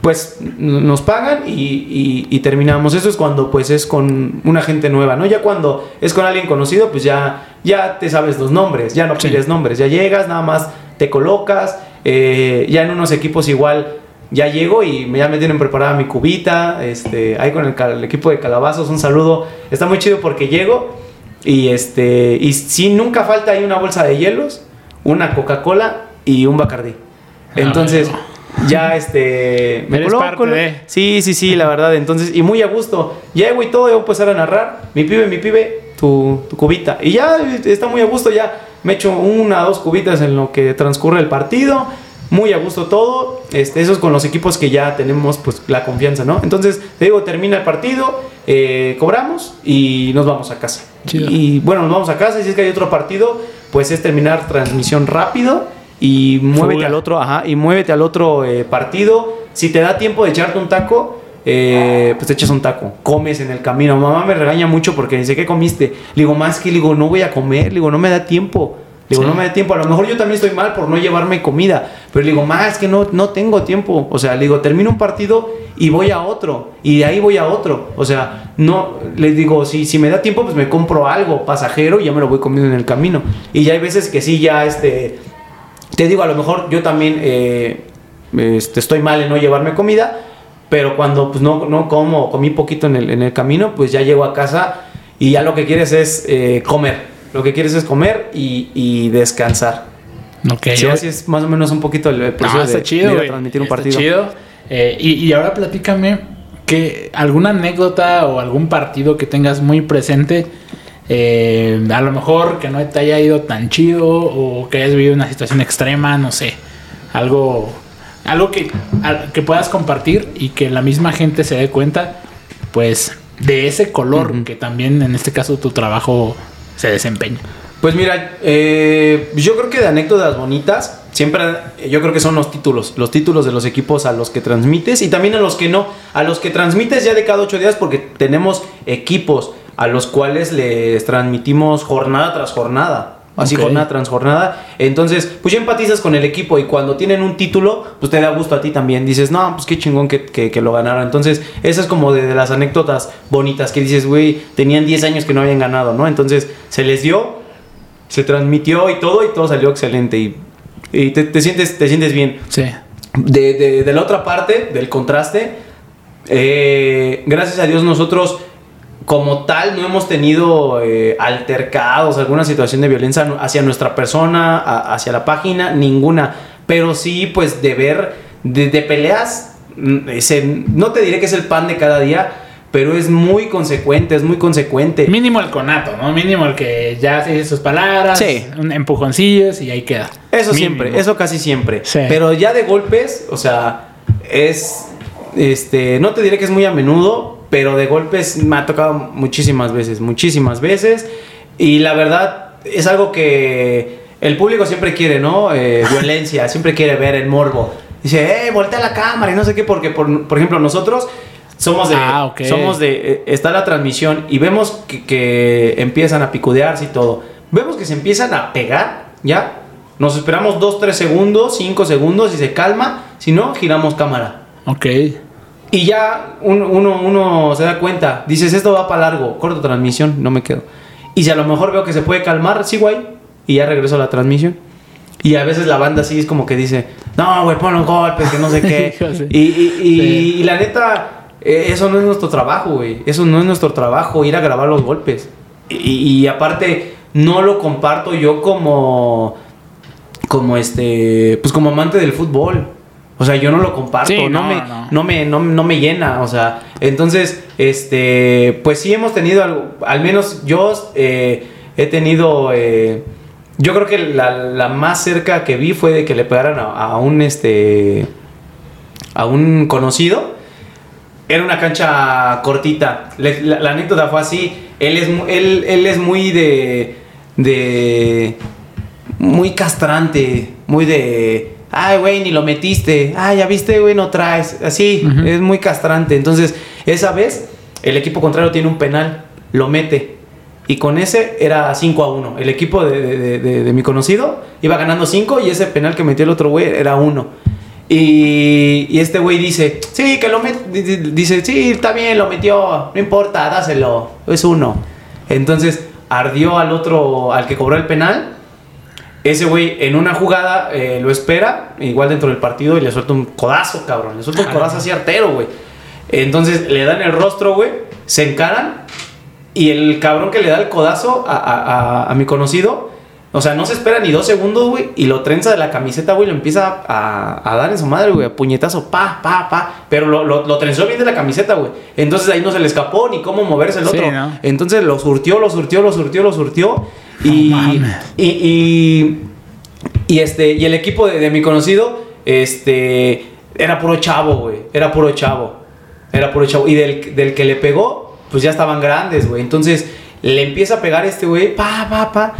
pues nos pagan y, y- y terminamos. Eso es cuando pues es con una gente nueva, ¿no? Ya cuando es con alguien conocido, pues ya, ya te sabes los nombres, ya no Sí. pides nombres, ya llegas, nada más te colocas, eh, ya en unos equipos igual ya llego y ya me tienen preparada mi cubita, este, ahí con el, equipo de calabazos, un saludo, está muy chido porque llego Y este, y si nunca falta ahí una bolsa de hielos, una Coca-Cola y un Bacardí. Entonces, ya este. Me Eres parte de... Sí, sí, sí, la verdad. Entonces, y muy a gusto. Ya, güey, todo, a empezar a narrar. Mi pibe, mi pibe, tu, tu cubita. Y ya está muy a gusto, ya me echo una o dos cubitas en lo que transcurre el partido. Muy a gusto todo. Este, eso es con los equipos que ya tenemos pues la confianza, ¿no? Entonces, te digo, termina el partido, eh, cobramos y nos vamos a casa. Y bueno, nos vamos a casa y si es que hay otro partido, pues es terminar transmisión rápido y muévete al otro, ajá, y muévete al otro eh, partido. Si te da tiempo de echarte un taco, eh, pues te echas un taco, comes en el camino. Mamá me regaña mucho porque dice, ¿qué comiste? Le digo, más que le digo, no voy a comer, le digo, no me da tiempo. Le digo, no me da tiempo. A lo mejor yo también estoy mal por no llevarme comida. Pero le digo, más que no, no tengo tiempo. O sea, le digo, termino un partido y voy a otro. Y de ahí voy a otro. O sea, no, les digo, si, si me da tiempo, pues me compro algo pasajero y ya me lo voy comiendo en el camino. Y ya hay veces que sí, ya este. Te digo, a lo mejor yo también eh, este, estoy mal en no llevarme comida. Pero cuando pues no, no como, comí poquito en el, en el camino, pues ya llego a casa y ya lo que quieres es eh, comer lo que quieres es comer y, descansar. Ok. Sí, así es más o menos un poquito el proceso de, chido, transmitir un partido. chido. Eh, y, ahora platícame que alguna anécdota o algún partido que tengas muy presente. Eh, a lo mejor que no te haya ido tan chido o que hayas vivido una situación extrema, no sé. Algo, algo que, que puedas compartir y que la misma gente se dé cuenta, pues, de ese color que también en este caso tu trabajo se desempeña? Pues mira, eh, yo creo que de anécdotas bonitas, siempre yo creo que son los títulos, los títulos de los equipos a los que transmites y también a los que no, a los que transmites ya de cada ocho días porque tenemos equipos a los cuales les transmitimos jornada tras jornada. Así jornada tras jornada. Entonces, pues ya empatizas con el equipo y cuando tienen un título, pues te da gusto a ti también. Dices, no, pues qué chingón que, lo ganaron. Entonces, esa es como de, las anécdotas bonitas que dices, güey, tenían 10 años que no habían ganado, ¿no? Entonces, se les dio, se transmitió y todo y todo salió excelente. Y, te, sientes, te sientes bien. Sí. De, de la otra parte, del contraste, eh, gracias a Dios nosotros como tal no hemos tenido eh, altercados, alguna situación de violencia hacia nuestra persona, hacia la página, ninguna. Pero sí, pues de ver, de, peleas, mm, no te diré que es el pan de cada día, pero es muy consecuente, es muy consecuente. Mínimo el conato, ¿no? Mínimo el que ya dice sus palabras, sí. un empujoncillos y ahí queda. Eso siempre, eso casi siempre. Pero ya de golpes, o sea, es, este, no te diré que es muy a menudo, pero de golpes me ha tocado muchísimas veces, muchísimas veces. Y la verdad es algo que el público siempre quiere, ¿no? Eh, violencia, siempre quiere ver el morbo. Dice, eh, voltea la cámara y no sé qué, porque por, ejemplo nosotros somos de, ah, somos de, eh, está la transmisión y vemos que, que, empiezan a picudearse y todo. Vemos que se empiezan a pegar, ¿ya? Nos esperamos 2, 3 segundos, 5 segundos y se calma. Si no, giramos cámara. Ok. Y ya uno, uno, se da cuenta, dices, esto va para largo, corto transmisión, no me quedo. Y si a lo mejor veo que se puede calmar, sí, güey, y ya regreso a la transmisión. Y a veces la banda sí es como que dice, no, güey, pon un golpe, que no sé qué. y, y, la neta, eh, eso no es nuestro trabajo, güey. Eso no es nuestro trabajo, ir a grabar los golpes. Y, aparte, no lo comparto yo como, como este, pues como amante del fútbol. O sea, yo no lo comparto, no, me, no. me, no, me llena, o sea, entonces, este, pues sí hemos tenido algo, al menos yo eh, he tenido, eh, yo creo que la, más cerca que vi fue de que le pegaran a, un, este, a un conocido, era una cancha cortita, la, anécdota fue así, él es, él, él es muy de, de, muy castrante, muy de ay, güey, ni lo metiste, ay, ya viste, güey, no traes, así, es muy castrante. Entonces, esa vez, el equipo contrario tiene un penal, lo mete. Y con ese era 5 a 1. El equipo de, mi conocido iba ganando 5 y ese penal que metió el otro güey era 1. Y, este güey dice, sí, que lo. Dice, sí, está bien, lo metió, no importa, dáselo, es uno. Entonces ardió al otro, al que cobró el penal ese güey en una jugada eh, lo espera, igual dentro del partido, y le suelta un codazo, cabrón. Le suelta un codazo así artero, güey. Entonces le dan el rostro, güey, se encaran Y el cabrón que le da el codazo a, a- a- a mi conocido, o sea, no se espera ni dos segundos, güey, y lo trenza de la camiseta, güey, lo empieza a, a dar en su madre, güey, a puñetazo, pa, pa, pa, pero lo, lo, lo trenzó bien de la camiseta, güey. Entonces ahí no se le escapó ni cómo moverse el Sí, otro. ¿no? Entonces lo surtió, lo surtió, lo surtió, lo surtió. Y, y, y, y este, y el equipo de, de mi conocido, este, era puro chavo, güey, era puro chavo, era puro chavo. Y del, del que le pegó, pues ya estaban grandes, güey. Entonces le empieza a pegar este güey, pa, pa, pa,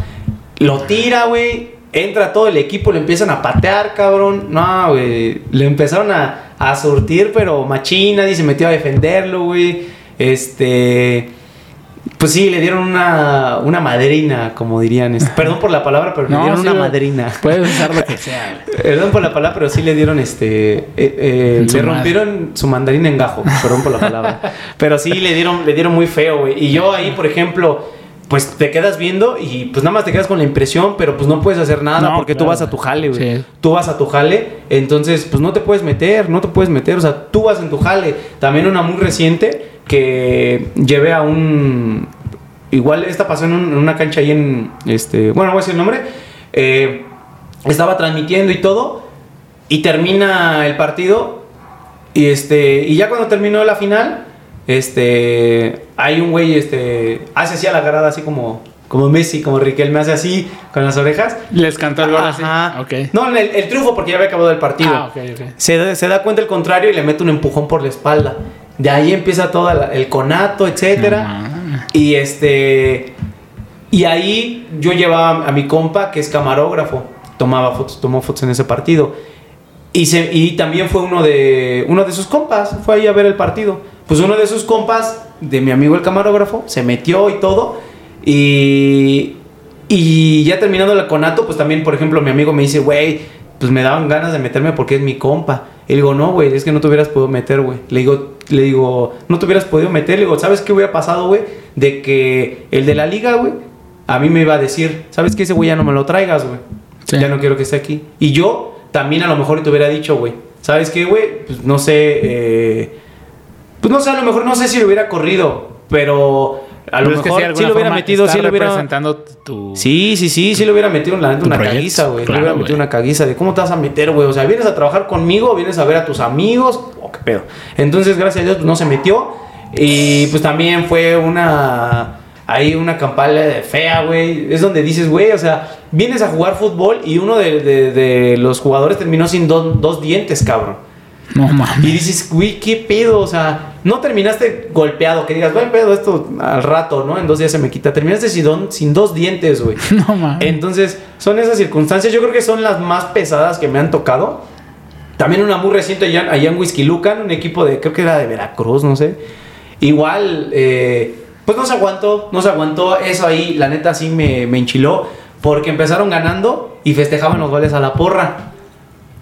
lo tira, güey. Entra todo el equipo, le empiezan a patear, cabrón. No, güey. Le empezaron a, a surtir, pero machina, y se metió a defenderlo, güey. Este. Pues sí, le dieron una, una madrina, como dirían. este, Perdón por la palabra, pero le No, dieron sí, una madrina. Puedes usar lo que sea. Perdón por la palabra, pero sí le dieron este. eh, eh, le madre. rompieron su mandarina en gajo. Perdón por la palabra. pero sí le dieron, le dieron muy feo, güey. Y yo ahí, por ejemplo, pues te quedas viendo y pues nada más te quedas con la impresión, pero pues no puedes hacer nada No, porque tú vas a tu jale, güey. Sí. Tú vas a tu jale, entonces pues no te puedes meter, no te puedes meter. O sea, tú vas en tu jale. También una muy reciente que llevé a un. Igual esta pasó en, un- en una cancha ahí en. Este, bueno, no voy a decir el nombre. Eh, estaba transmitiendo y todo. Y termina el partido. Y este. Y ya cuando terminó la final. Este. Hay un güey. Este. Hace así a la garada, así como. Como Messi, como Riquelme hace así con las orejas. Les cantó el gol así. No, el, el triunfo porque ya había acabado el partido. Ah, ok, ok. Se, se da cuenta el contrario y le mete un empujón por la espalda. De ahí empieza todo el conato, etcétera. No y este. Y ahí yo llevaba a mi compa, que es camarógrafo. Tomaba fotos, tomó fotos en ese partido. Y, se, y también fue uno de, uno de sus compas. Fue ahí a ver el partido. Pues uno de sus compas, de mi amigo el camarógrafo, se metió y todo. Y, y ya terminando el conato, pues también, por ejemplo, mi amigo me dice, güey, pues me daban ganas de meterme porque es mi compa. Y le digo, no, güey, es que no te hubieras podido meter, güey. Le digo, le digo, no te hubieras podido meter. Le digo, ¿sabes qué hubiera pasado, güey? De que el de la liga, güey, a mí me iba a decir, ¿sabes qué? Ese güey ya no me lo traigas, güey. Sí. Ya no quiero que esté aquí. Y yo también a lo mejor te hubiera dicho, güey, ¿sabes qué, güey? Pues no sé, eh, pues no sé, a lo mejor no sé si lo hubiera corrido, pero a lo Pero es que mejor de sí, lo hubiera metido, sí lo hubiera... representando tu... Sí, sí, sí, sí le hubiera metido la neta una proyecto, caguiza, güey. claro, le hubiera metido una caguiza de cómo te vas a meter, güey. O sea, vienes a trabajar conmigo, vienes a ver a tus amigos, o qué pedo. Entonces, gracias a Dios, pues, no se metió. Y pues también fue una. Ahí una campaña de fea, güey. Es donde dices, güey, o sea, vienes a jugar fútbol y uno de, de- de los jugadores terminó sin do- dos dientes, cabrón. No mames. Y dices, güey, qué pedo, o sea, no terminaste golpeado, que digas, güey, pedo, esto al rato, ¿no? En dos días se me quita. Terminaste sin, don- sin dos dientes, güey. No mames. Entonces, son esas circunstancias, yo creo que son las más pesadas que me han tocado. También una muy reciente allá, allá en Whisky Lucan, un equipo de, creo que era de Veracruz, no sé. Igual, eh, pues no se aguantó, no se aguantó. Eso ahí, la neta, sí me, me enchiló. Porque empezaron ganando y festejaban los goles a la porra.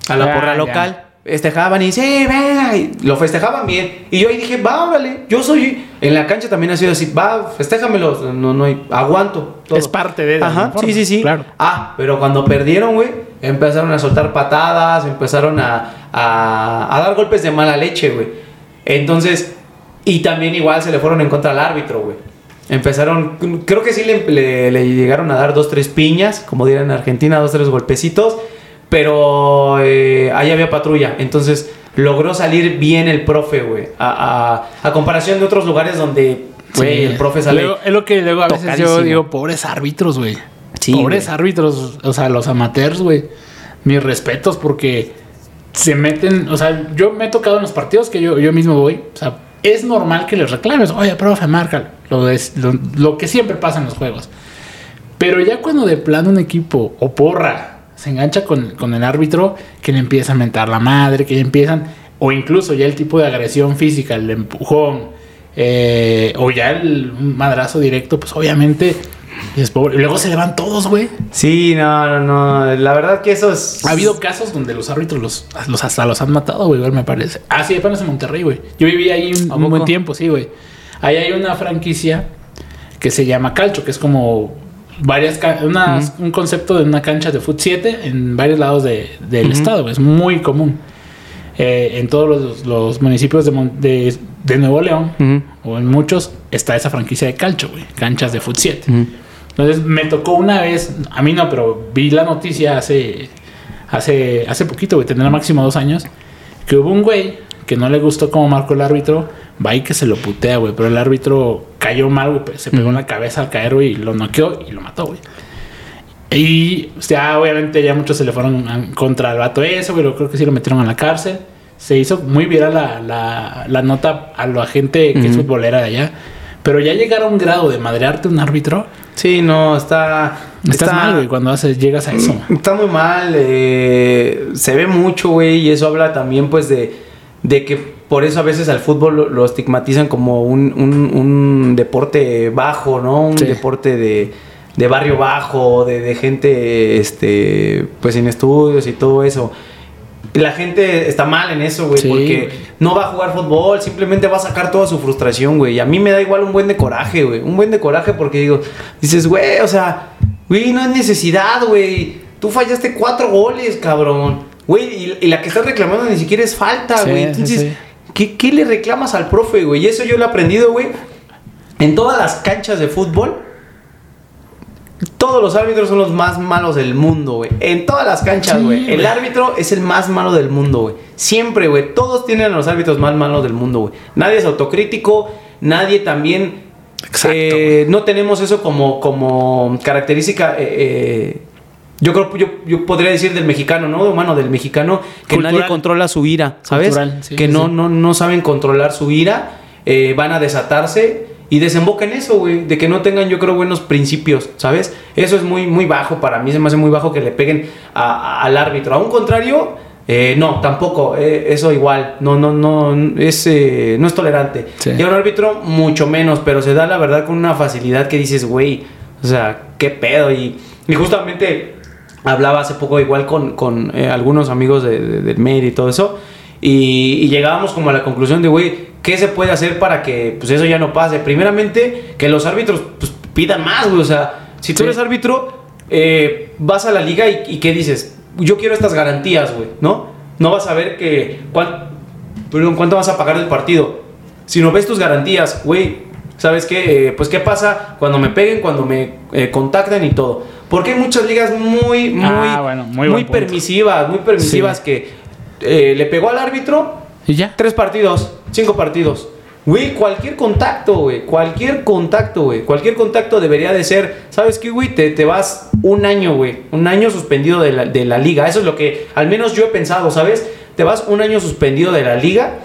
A la Ah, porra ya. local. Festejaban y sí, venga, y lo festejaban bien. Y yo ahí dije, va, órale, yo soy. En la cancha también ha sido así, va, festéjamelos, no, no, hay- aguanto. todo. Es parte de... Ajá, sí, sí, sí. Claro. Ah, pero cuando perdieron, güey, empezaron a soltar patadas, empezaron a, a, a dar golpes de mala leche, güey. Entonces, y también igual se le fueron en contra al árbitro, güey. Empezaron, creo que sí le, le- le llegaron a dar dos, tres piñas, como dirán en Argentina, dos, tres golpecitos, pero eh, ahí había patrulla. Entonces, logró salir bien el profe, güey. A, a- a comparación de otros lugares donde, güey, Sí. el profe sale. Luego- es lo que luego a veces yo digo, pobres árbitros, güey. Sí, pobres árbitros, o sea, los amateurs, güey. Mis respetos porque se meten, o sea, yo me he tocado en los partidos que yo, yo mismo voy, o sea, es normal que les reclames, oye, profe, marca lo, es- lo, lo que siempre pasa en los juegos. Pero ya cuando de plano un equipo o porra se engancha con, con el árbitro, que le empieza a mentar la madre, que ya empiezan, o incluso ya el tipo de agresión física, el empujón, eh, o ya el madrazo directo, pues obviamente es pobre. Y luego se le van todos, güey. Sí, no, no, no. La verdad que eso es. Ha habido casos donde los árbitros los, los hasta los han matado, güey, me parece. Ah, sí, apenas en Monterrey, güey. Yo viví ahí un, buen tiempo, sí, güey. Ahí hay una franquicia que se llama Calcho, que es como varias unas- un concepto de una cancha de foot 7 en varios lados de- del estado. Es muy común. Eh, en todos los, los municipios de, de- de Nuevo León, o en muchos, está esa franquicia de calcho, güey, canchas de Foot 7. Entonces me tocó una vez, a mí no, pero vi la noticia hace, hace, hace poquito, güey, tendrá máximo dos años, que hubo un güey que no le gustó cómo marcó el árbitro, va y que se lo putea, güey, pero el árbitro cayó mal, güey, pues, se pegó en la cabeza al caer, güey, y lo noqueó y lo mató, güey. Y o sea, obviamente ya muchos se le fueron contra el vato eso, pero creo que sí lo metieron a la cárcel. Se hizo muy viral la, la, la nota a la gente que es futbolera de allá. Pero ya llegar a un grado de madrearte un árbitro. Sí, no, está. Estás mal, güey, cuando haces, llegas a eso. Está muy mal. Eh, se ve mucho, güey, y eso habla también, pues, de, de que por eso a veces al fútbol lo, estigmatizan como un, un, un, deporte bajo, ¿no? Un deporte de, de, barrio bajo, de, de gente, este, pues, sin estudios y todo eso la gente está mal en eso, güey, porque no va a jugar fútbol, simplemente va a sacar toda su frustración, güey. Y a mí me da igual un buen de coraje, güey. Un buen de coraje porque digo, dices, güey, o sea, güey, no es necesidad, güey. Tú fallaste cuatro goles, cabrón. Güey, y, la que estás reclamando ni siquiera es falta, güey. Entonces, ¿qué, ¿qué le reclamas al profe, güey? Y eso yo lo he aprendido, güey. En todas las canchas de fútbol, todos los árbitros son los más malos del mundo, güey. En todas las canchas, güey. el árbitro es el más malo del mundo, güey. Siempre, güey. Todos tienen a los árbitros más malos del mundo, güey. Nadie es autocrítico. Nadie también. Exacto. Eh, no tenemos eso como, como característica. Eh, eh, yo creo, yo, yo podría decir del mexicano, ¿no? Humano, del mexicano, que nadie controla su ira, ¿sabes? que no, no, no saben controlar su ira, van a desatarse y desemboca en eso, güey, de que no tengan, yo creo, buenos principios, ¿sabes? Eso es muy, muy bajo para mí, se me hace muy bajo que le peguen al árbitro. A un contrario, eh, no, tampoco, eh, eso igual, no, no, no, es, eh, no es tolerante. Y a un árbitro, mucho menos, pero se da la verdad con una facilidad que dices, güey, o sea, qué pedo. Y, y justamente hablaba hace poco igual con, con algunos amigos de, del medio y todo eso, y, y llegábamos como a la conclusión de, güey, ¿qué se puede hacer para que pues, eso ya no pase? Primeramente, que los árbitros pues, pidan más, güey. O sea, si tú eres árbitro, eh, vas a la liga y, ¿qué dices? Yo quiero estas garantías, güey, ¿no? No vas a ver que... ¿Cuánto vas a pagar del partido? Si no ves tus garantías, güey, ¿sabes qué? Eh, pues qué pasa cuando me peguen, cuando me eh, contactan y todo. Porque hay muchas ligas muy, muy, ah, muy, permisivas, muy permisivas que le pegó al árbitro y ya. Tres partidos, cinco partidos. Güey, cualquier contacto, güey. Cualquier contacto, güey. Cualquier contacto debería de ser. ¿Sabes qué, güey? Te, te vas un año, güey. Un año suspendido de la, de la liga. Eso es lo que al menos yo he pensado, ¿sabes? Te vas un año suspendido de la liga.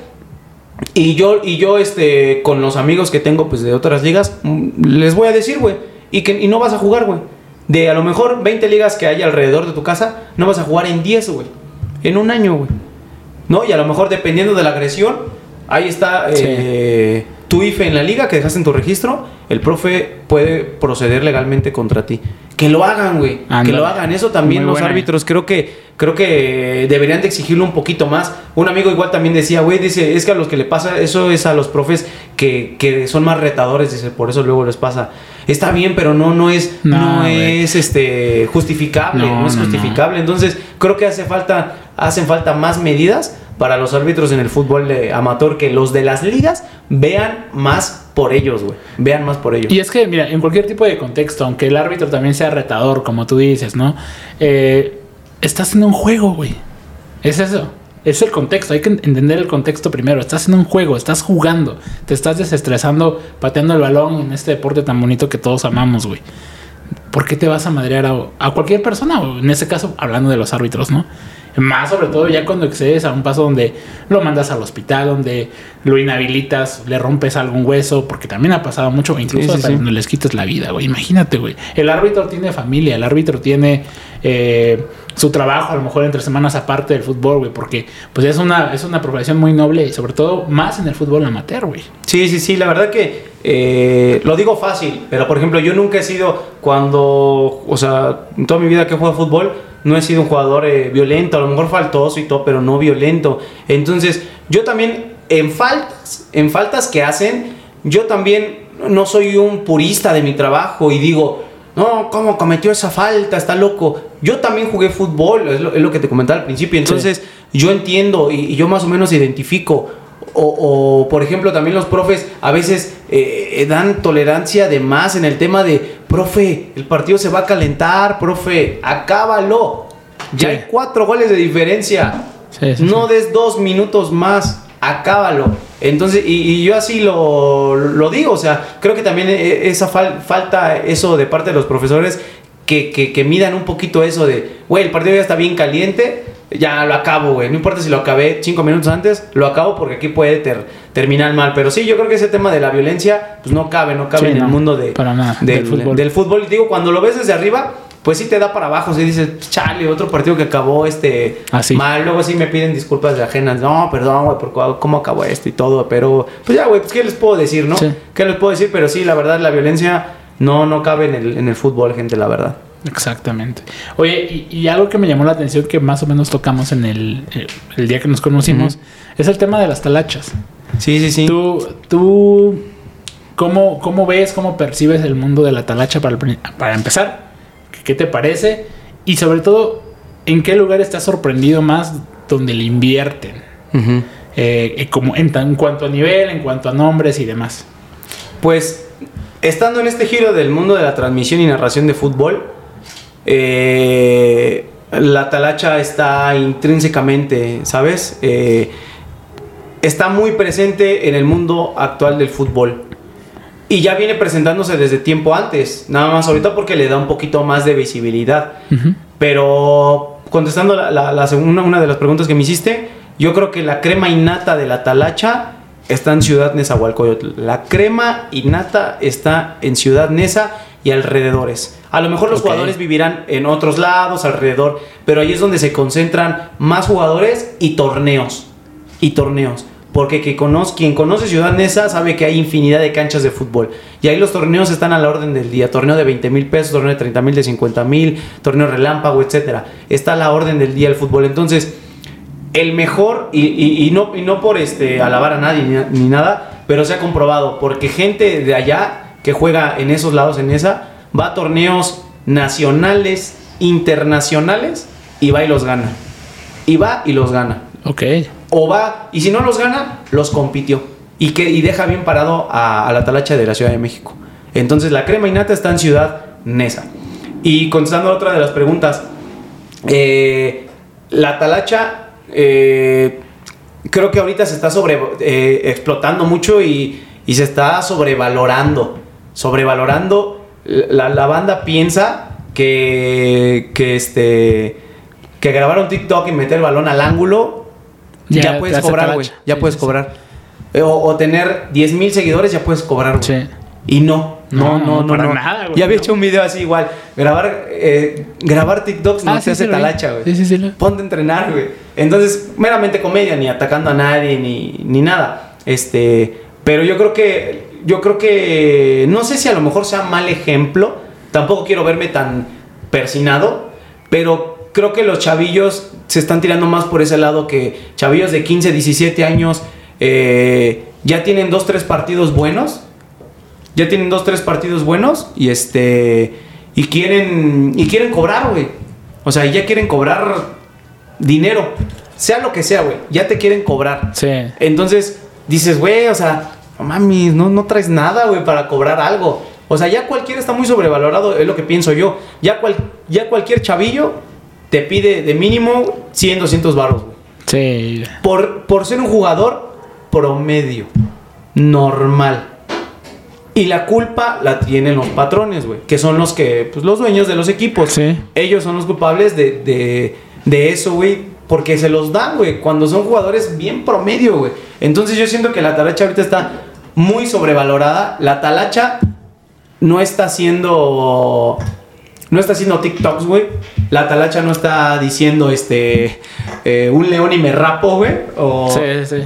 Y yo, y yo este, con los amigos que tengo pues, de otras ligas, mm, les voy a decir, güey. Y, y no vas a jugar, güey. De a lo mejor 20 ligas que hay alrededor de tu casa, no vas a jugar en 10, güey. En un año, güey. ¿no? Y a lo mejor dependiendo de la agresión, ahí está eh, tu IFE en la liga que dejaste en tu registro, el profe puede proceder legalmente contra ti. Que lo hagan, güey. Que lo hagan. Eso también los árbitros creo que creo que deberían de exigirlo un poquito más. Un amigo igual también decía, güey, dice, es que a los que le pasa eso es a los profes que, que son más retadores, dice, por eso luego les pasa. Está bien, pero no, no es, no, es este justificable, no, es justificable. Entonces, creo que hace falta, hacen falta más medidas para los árbitros en el fútbol de amateur que los de las ligas vean más por ellos, güey. Vean más por ellos. Y es que, mira, en cualquier tipo de contexto, aunque el árbitro también sea retador, como tú dices, ¿no? Eh, estás haciendo un juego, güey. Es eso. Es el contexto, hay que entender el contexto primero. Estás haciendo un juego, estás jugando, te estás desestresando, pateando el balón en este deporte tan bonito que todos amamos, güey. ¿Por qué te vas a madrear a, a cualquier persona? En este caso, hablando de los árbitros, ¿no? Más sobre todo ya cuando excedes a un paso donde lo mandas al hospital, donde lo inhabilitas, le rompes algún hueso, porque también ha pasado mucho, incluso hasta cuando les quitas la vida, güey. Imagínate, güey. El árbitro tiene familia, el árbitro tiene eh, su trabajo, a lo mejor entre semanas aparte del fútbol, güey, porque pues es una, es una profesión muy noble y sobre todo más en el fútbol amateur, güey. Sí, sí, sí, la verdad que eh, lo digo fácil, pero por ejemplo, yo nunca he sido cuando, o sea, en toda mi vida que he jugado fútbol, no he sido un jugador eh, violento, a lo mejor faltoso y todo, pero no violento. Entonces, yo también en faltas, en faltas que hacen, yo también no soy un purista de mi trabajo y digo, no, ¿cómo cometió esa falta? Está loco. Yo también jugué fútbol, es lo, que te comentaba al principio. Entonces, yo entiendo y, yo más o menos identifico O, por ejemplo, también los profes a veces eh, dan tolerancia de más en el tema de, profe, el partido se va a calentar, profe, acábalo. Ya hay cuatro goles de diferencia. no des dos minutos más, acábalo. Entonces, y, yo así lo, lo, digo, o sea, creo que también e, esa falta eso de parte de los profesores que, que, midan un poquito eso de, güey, el partido ya está bien caliente, ya lo acabo, güey. No importa si lo acabé cinco minutos antes, lo acabo porque aquí puede terminar mal. Pero sí, yo creo que ese tema de la violencia, pues no cabe, no cabe en el mundo de, del, fútbol. del, fútbol. Digo, cuando lo ves desde arriba, pues sí te da para abajo. Si dices, chale, otro partido que acabó este Así. Ah, mal. Luego sí me piden disculpas de ajenas. No, perdón, güey, por cómo acabó esto y todo. Pero, pues ya, güey, pues qué les puedo decir, ¿no? ¿Qué les puedo decir? Pero sí, la verdad, la violencia no, no cabe en el, en el fútbol, gente, la verdad. Exactamente. Oye, y, algo que me llamó la atención que más o menos tocamos en el, el, día que nos conocimos es el tema de las talachas. Sí, sí, sí. Tú, tú ¿cómo, cómo ves, cómo percibes el mundo de la talacha para, para empezar? ¿Qué te parece? Y sobre todo, ¿en qué lugar estás sorprendido más donde le invierten? Eh, eh, como en, en cuanto a nivel, en cuanto a nombres y demás. Pues, estando en este giro del mundo de la transmisión y narración de fútbol, eh, la talacha está intrínsecamente, ¿sabes? Eh, está muy presente en el mundo actual del fútbol. Y ya viene presentándose desde tiempo antes, nada más ahorita porque le da un poquito más de visibilidad. Pero contestando la, segunda, una de las preguntas que me hiciste, yo creo que la crema innata de la talacha está en Ciudad Nezahualcóyotl. La crema innata está en Ciudad Neza y alrededores. A lo mejor los jugadores vivirán en otros lados, alrededor, pero ahí es donde se concentran más jugadores y torneos. Y torneos. Porque que quien conoce Ciudad Neza sabe que hay infinidad de canchas de fútbol. Y ahí los torneos están a la orden del día. Torneo de 20 mil pesos, torneo de 30 mil, de 50 mil, torneo relámpago, etc. Está a la orden del día el fútbol. Entonces, el mejor, y, no, y no por este, alabar a nadie ni, ni nada, pero se ha comprobado. Porque gente de allá que juega en esos lados, en esa, va a torneos nacionales, internacionales y va y los gana. Y va y los gana. Ok. O va, y si no los gana, los compitió. Y, que, y deja bien parado a, la talacha de la Ciudad de México. Entonces la crema innata está en Ciudad Nesa. Y contestando otra de las preguntas, eh, la talacha eh, creo que ahorita se está sobre eh, explotando mucho y, y se está sobrevalorando sobrevalorando. La, banda piensa que, que, este, que grabar un TikTok y meter el balón al ángulo, ya, puedes cobrar, güey. Ya puedes cobrar. O, tener 10 mil seguidores, ya puedes cobrar, güey. Y no, no, no, no. no, Nada, güey, ya había hecho un video así igual. Grabar, eh, grabar TikToks no ah, se hace talacha, güey. Sí, sí, sí. Ponte a entrenar, güey. Entonces, meramente comedia, ni atacando a nadie, ni, ni nada. Este, pero yo creo que yo creo que no sé si a lo mejor sea mal ejemplo, tampoco quiero verme tan persinado, pero creo que los chavillos se están tirando más por ese lado que chavillos de 15, 17 años eh, ya tienen dos, tres partidos buenos, ya tienen dos, tres partidos buenos y este y quieren y quieren cobrar, güey. O sea, ya quieren cobrar dinero, sea lo que sea, güey, ya te quieren cobrar. Sí. Entonces dices, güey, o sea, mami, no, no traes nada, güey, para cobrar algo. O sea, ya cualquiera está muy sobrevalorado, es lo que pienso yo. Ya, cual, ya cualquier chavillo te pide de mínimo 100, 200 baros, güey. Sí. Por, por ser un jugador promedio, normal. Y la culpa la tienen los patrones, güey. Que son los que, pues los dueños de los equipos. Sí. Ellos son los culpables de, de, de eso, güey. Porque se los dan, güey. Cuando son jugadores bien promedio, güey. Entonces yo siento que la talacha ahorita está muy sobrevalorada. La talacha no está haciendo. No está haciendo TikToks, güey. La talacha no está diciendo este. Eh, un león y me rapo, güey. O,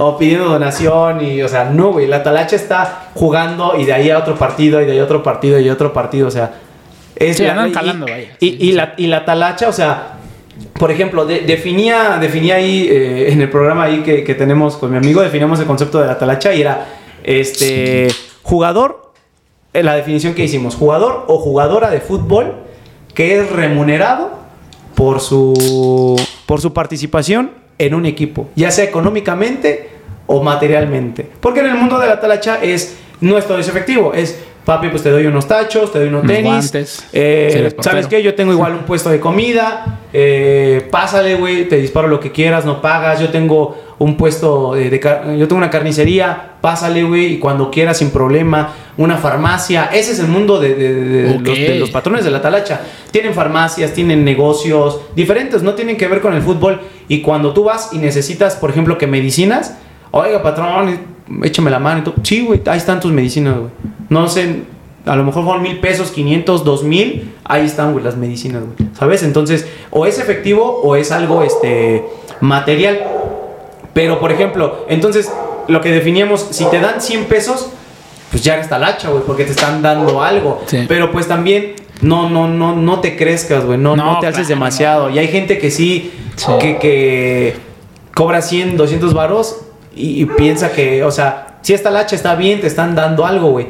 o, pidiendo donación. Y, o sea, no, güey. La talacha está jugando y de ahí a otro partido, y de ahí a otro partido, y otro partido. O sea. Es la, y, la, y la talacha, o sea, por ejemplo, definía, definía ahí eh, en el programa ahí que, que, tenemos con mi amigo, definimos el concepto de la talacha y era este, jugador, en la definición que hicimos, jugador o jugadora de fútbol que es remunerado por su, por su participación en un equipo, ya sea económicamente o materialmente. Porque en el mundo de la talacha es, no es todo es efectivo, es papi, pues te doy unos tachos, te doy unos tenis. guantes, eh. ¿Sabes qué? Yo tengo igual un puesto de comida. eh, pásale, güey, te disparo lo que quieras, no pagas. Yo tengo un puesto de, de yo tengo una carnicería, pásale, güey, y cuando quieras sin problema. Una farmacia. Ese es el mundo de, de- de- de Ok. los, de los patrones de la talacha. Tienen farmacias, tienen negocios diferentes, no tienen que ver con el fútbol. Y cuando tú vas y necesitas, por ejemplo, que medicinas, oiga, patrón, échame la mano y tú. Sí, güey, ahí están tus medicinas, güey. No sé, a lo mejor fueron mil pesos, 500, dos mil, ahí están, güey, las medicinas, güey. ¿Sabes? Entonces, o es efectivo o es algo, este, material. Pero, por ejemplo, entonces, lo que definíamos, si te dan 100 pesos, pues ya eres talacha, güey, porque te están dando algo. Sí. Pero pues también no, no, no, no te crezcas, güey, no, no, No, te alces claro, demasiado. Y hay gente que sí, Sí. Que, que cobra 100, 200 varos y, y piensa que, o sea, si es talacha está bien, te están dando algo, güey.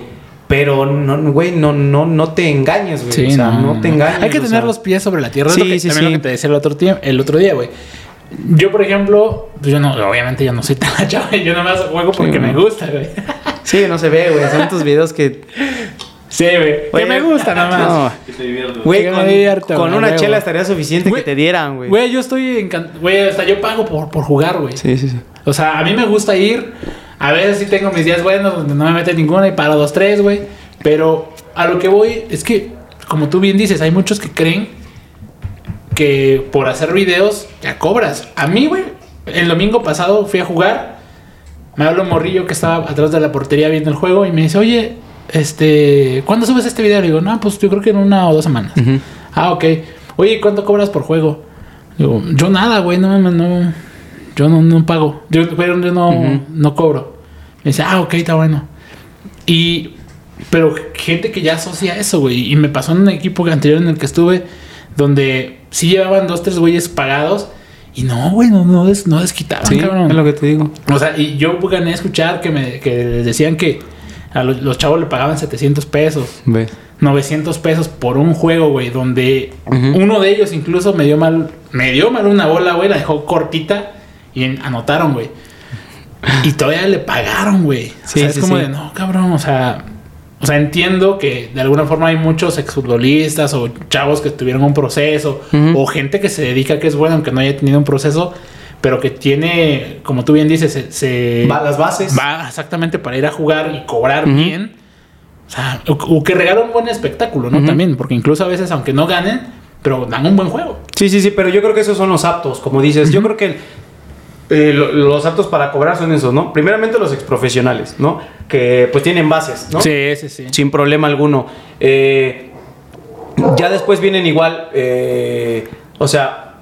Pero, no, güey, no, no, no te engañes, güey. Sí, o sea, no, te engañes. Hay que tener sea. los pies sobre la tierra. Sí, es lo que, sí, también sí. lo que te decía el otro, tie- el otro día, güey. Yo, por ejemplo, pues yo no, obviamente yo no soy talacha, güey. Yo nomás juego porque me gusta, güey. Sí, no se ve, güey. Son tus videos que. Sí, güey. Que me gusta nomás. No, Que te diviertas. güey, con, divierto, una güey. chela estaría suficiente Güey, que te dieran, güey. Güey, yo estoy encantado. Güey, hasta yo pago por, por jugar, güey. Sí, sí, sí. O sea, a mí me gusta ir. A veces sí tengo mis días buenos donde no me mete ninguna y paro dos, tres, güey. Pero a lo que voy es que, como tú bien dices, hay muchos que creen que por hacer videos ya cobras. A mí, güey, el domingo pasado fui a jugar. Me habló un morrillo que estaba atrás de la portería viendo el juego y me dice, oye, este, ¿cuándo subes este video? Le digo, no, pues yo creo que en una o dos semanas. Ah, ok. Oye, ¿cuánto cobras por juego? Digo, yo nada, güey, no, no. Yo no, no pago. Yo, pero yo no, no cobro. Me dice, ah, ok, está bueno. Y, pero gente que ya asocia eso, güey. Y me pasó en un equipo anterior en el que estuve, donde sí llevaban dos, tres güeyes pagados. Y no, güey, no, no, des- no desquitaban, Sí, cabrón. es lo que te digo. O sea, y yo gané a escuchar que, me, que les decían que a los, los chavos le pagaban 700 pesos. Ve. 900 pesos por un juego, güey, donde uno de ellos incluso me dio mal, me dio mal una bola, güey, la dejó cortita y anotaron, güey. Y todavía le pagaron, güey. O Sí, sea, es sí, como de, no, cabrón, o sea, o sea, entiendo que de alguna forma hay muchos exfutbolistas o chavos que tuvieron un proceso o gente que se dedica que es bueno aunque no haya tenido un proceso, pero que tiene, como tú bien dices, se, se- Va las bases. va exactamente para ir a jugar y cobrar bien. O sea, o, o que regala un buen espectáculo, ¿no? También, porque incluso a veces, aunque no ganen, pero dan un buen juego. Sí, sí, sí, pero yo creo que esos son los aptos, como dices. Yo creo que eh, lo- los aptos para cobrar son esos, ¿no? Primeramente los exprofesionales, ¿no? Que pues tienen bases, ¿no? Sí, sí, sí. Sin problema alguno. Eh, ya después vienen igual, eh, o sea,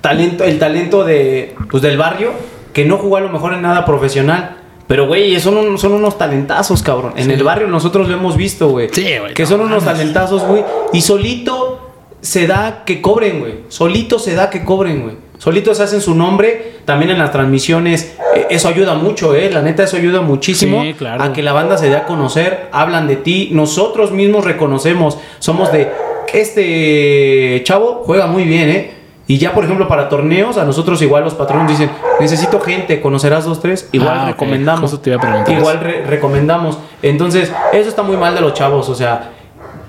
talento, el talento de, pues, del barrio, que no jugó a lo mejor en nada profesional. Pero, güey, son, un- son unos talentazos, cabrón. En Sí. el barrio nosotros lo hemos visto, güey. Sí, güey, Que no son unos talentazos, güey. Y solito se da que cobren, güey. Solito se da que cobren, güey. Solito se hacen su nombre. También en las transmisiones. eh, eso ayuda mucho, ¿eh? La neta, eso ayuda muchísimo Sí, claro. a que la banda se dé a conocer. Hablan de ti. Nosotros mismos reconocemos. Somos de. Este chavo juega muy bien, ¿eh? Y ya, por ejemplo, para torneos, a nosotros igual los patrones dicen, necesito gente, conocerás dos, tres, igual Ah, recomendamos. Justo te iba a preguntar Igual re- recomendamos. Entonces, eso está muy mal de los chavos, o sea,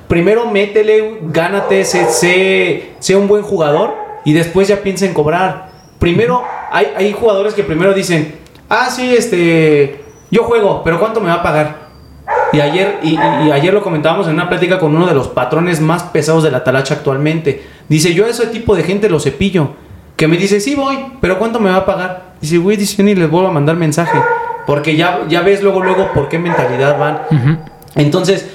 primero métele, gánate, sé, sé, sé un buen jugador y después ya piensa en cobrar. Primero, hay, hay jugadores que primero dicen, ah, sí, este, yo juego, pero ¿cuánto me va a pagar? Y ayer, y, ayer lo comentábamos en una plática con uno de los patrones más pesados de la talacha actualmente. Dice, yo a ese tipo de gente lo cepillo. Que me dice, sí voy, pero ¿cuánto me va a pagar? Dice, güey, dice, ni les vuelvo a mandar mensaje. Porque ya, ya ves luego, luego por qué mentalidad van. Entonces,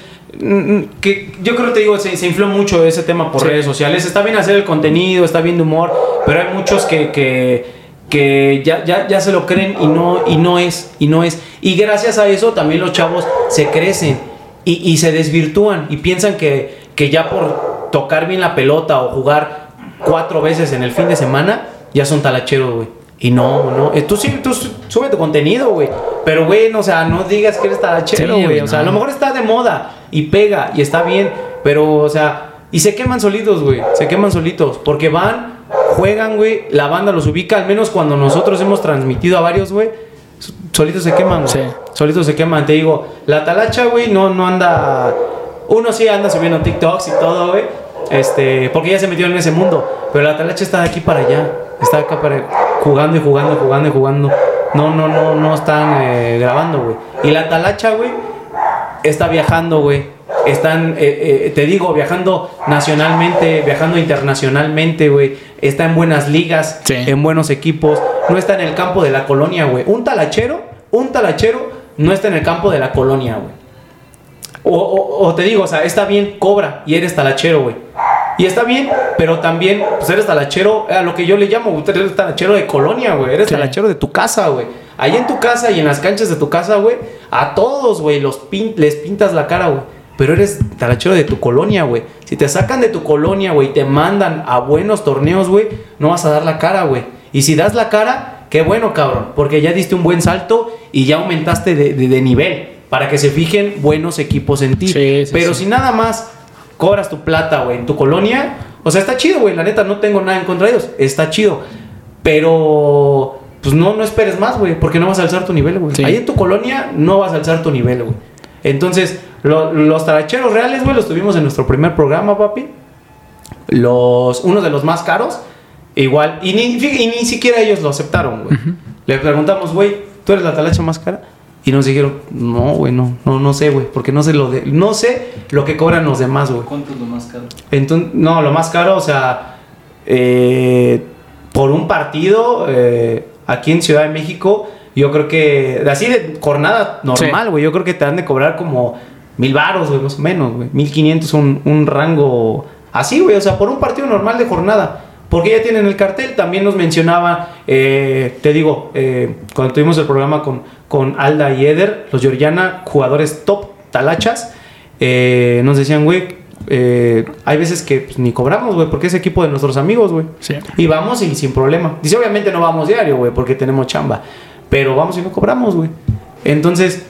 que yo creo que te digo, se, se infló mucho ese tema por Sí. redes sociales. Está bien hacer el contenido, está bien de humor, pero hay muchos que, que, que ya, ya, ya se lo creen y no, y no es, y no es. Y gracias a eso también los chavos se crecen y, y se desvirtúan y piensan que, que ya por tocar bien la pelota o jugar cuatro veces en el fin de semana, ya son talacheros, güey. Y no, no. Eh, Tú sí, tú su- sube tu contenido, güey. Pero, güey, no, o sea, no digas que eres talachero, güey. o sea, a lo mejor está de moda y pega y está bien. Pero, o sea, y se queman solitos, güey. Se queman solitos. Porque van, juegan, güey. La banda los ubica, al menos cuando nosotros hemos transmitido a varios, güey. solitos se queman, güey. Sí. Solitos se queman. Te digo, la talacha, güey, no, no anda. Uno sí anda subiendo TikToks y todo, güey. Este, porque ya se metió en ese mundo. Pero la talacha está de aquí para allá. Está acá para jugando y jugando y jugando y jugando. No, no, no, no están eh, grabando, güey. Y la talacha, güey, está viajando, güey. Están, eh, eh, te digo, viajando nacionalmente, viajando internacionalmente, güey. Está en buenas ligas, Sí. en buenos equipos. No está en el campo de la colonia, güey. Un talachero, un talachero no está en el campo de la colonia, güey. O, o- o te digo, o sea, está bien, cobra y eres talachero, güey. Y está bien, pero también, pues eres talachero, a lo que yo le llamo, eres talachero de colonia, güey. Eres Sí. talachero de tu casa, güey. Ahí en tu casa y en las canchas de tu casa, güey, a todos, güey, los pin- les pintas la cara, güey. Pero eres talachero de tu colonia, güey. Si te sacan de tu colonia, güey, y te mandan a buenos torneos, güey, no vas a dar la cara, güey. Y si das la cara, qué bueno, cabrón, porque ya diste un buen salto y ya aumentaste de, de- de nivel para que se fijen buenos equipos en ti. Sí, sí, Pero sí. si nada más cobras tu plata, güey, en tu colonia, o sea, está chido, güey, la neta, no tengo nada en contra de ellos, está chido. Pero, pues no, no esperes más, güey, porque no vas a alzar tu nivel, güey. Sí. Ahí en tu colonia no vas a alzar tu nivel, güey. Entonces, lo- los taracheros reales, güey, los tuvimos en nuestro primer programa, papi. Los, uno de los más caros, igual, y ni, fí- y ni siquiera ellos lo aceptaron, güey. Le preguntamos, güey, ¿tú eres la talacha más cara? Y nos dijeron, no, güey, no, no, no sé, güey, porque no sé lo de, no sé lo que cobran los demás, güey. ¿Cuánto es lo más caro? Entonces, no, lo más caro, o sea, eh, por un partido eh, aquí en Ciudad de México, yo creo que, así de jornada normal, Sí. güey, yo creo que te han de cobrar como mil baros, güey, más o menos, güey, mil quinientos, un, un rango así, güey, o sea, por un partido normal de jornada. Porque ya tienen el cartel, también nos mencionaba, eh, te digo, eh, cuando tuvimos el programa con, con Alda y Eder, los Georgiana, jugadores top, talachas, eh, nos decían, güey, eh, hay veces que pues, ni cobramos, güey, porque es equipo de nuestros amigos, güey. Sí. Y vamos y sin problema. Dice, obviamente no vamos diario, güey, porque tenemos chamba. Pero vamos y no cobramos, güey. Entonces,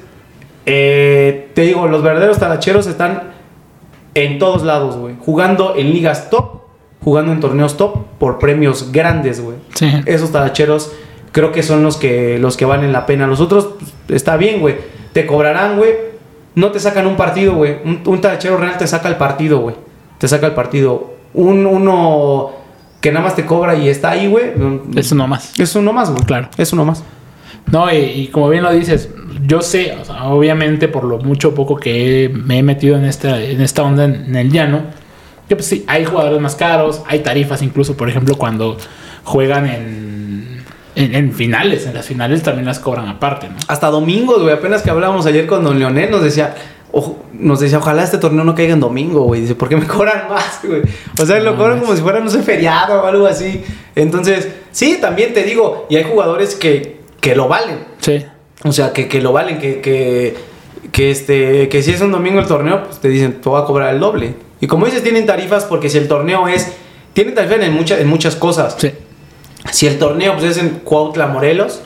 eh, te digo, los verdaderos talacheros están en todos lados, güey. Jugando en ligas top, jugando en torneos top por premios grandes, güey. Sí. Esos talacheros creo que son los que, los que valen la pena. Los otros, pues, está bien, güey. Te cobrarán, güey. No te sacan un partido, güey. Un, un talachero real te saca el partido, güey. Te saca el partido. Un, uno que nada más te cobra y está ahí, güey. Eso nomás. Es uno más, güey. Claro. Es uno más. No, y, y como bien lo dices, yo sé, o sea, obviamente por lo mucho o poco que me he metido en esta, en esta onda en, en el llano, que pues sí, hay jugadores más caros, hay tarifas incluso, por ejemplo, cuando juegan en, en, en finales, en las finales también las cobran aparte, ¿no? Hasta domingos, güey. Apenas que hablábamos ayer con Don Leonel, nos decía, ojo, nos decía, ojalá este torneo no caiga en domingo, güey. Dice, ¿por qué me cobran más, güey? O sea, lo cobran como si fuera, no sé, feriado o algo así. Entonces, sí, también te digo, y hay jugadores que, que lo valen. Sí. O sea, que, que lo valen, que, que, que, este, que si es un domingo el torneo, pues te dicen, te voy a cobrar el doble. Y como dices, tienen tarifas porque si el torneo es, tienen tarifas en, muchas en muchas cosas. Sí. Si el torneo pues, es en Cuautla, Morelos,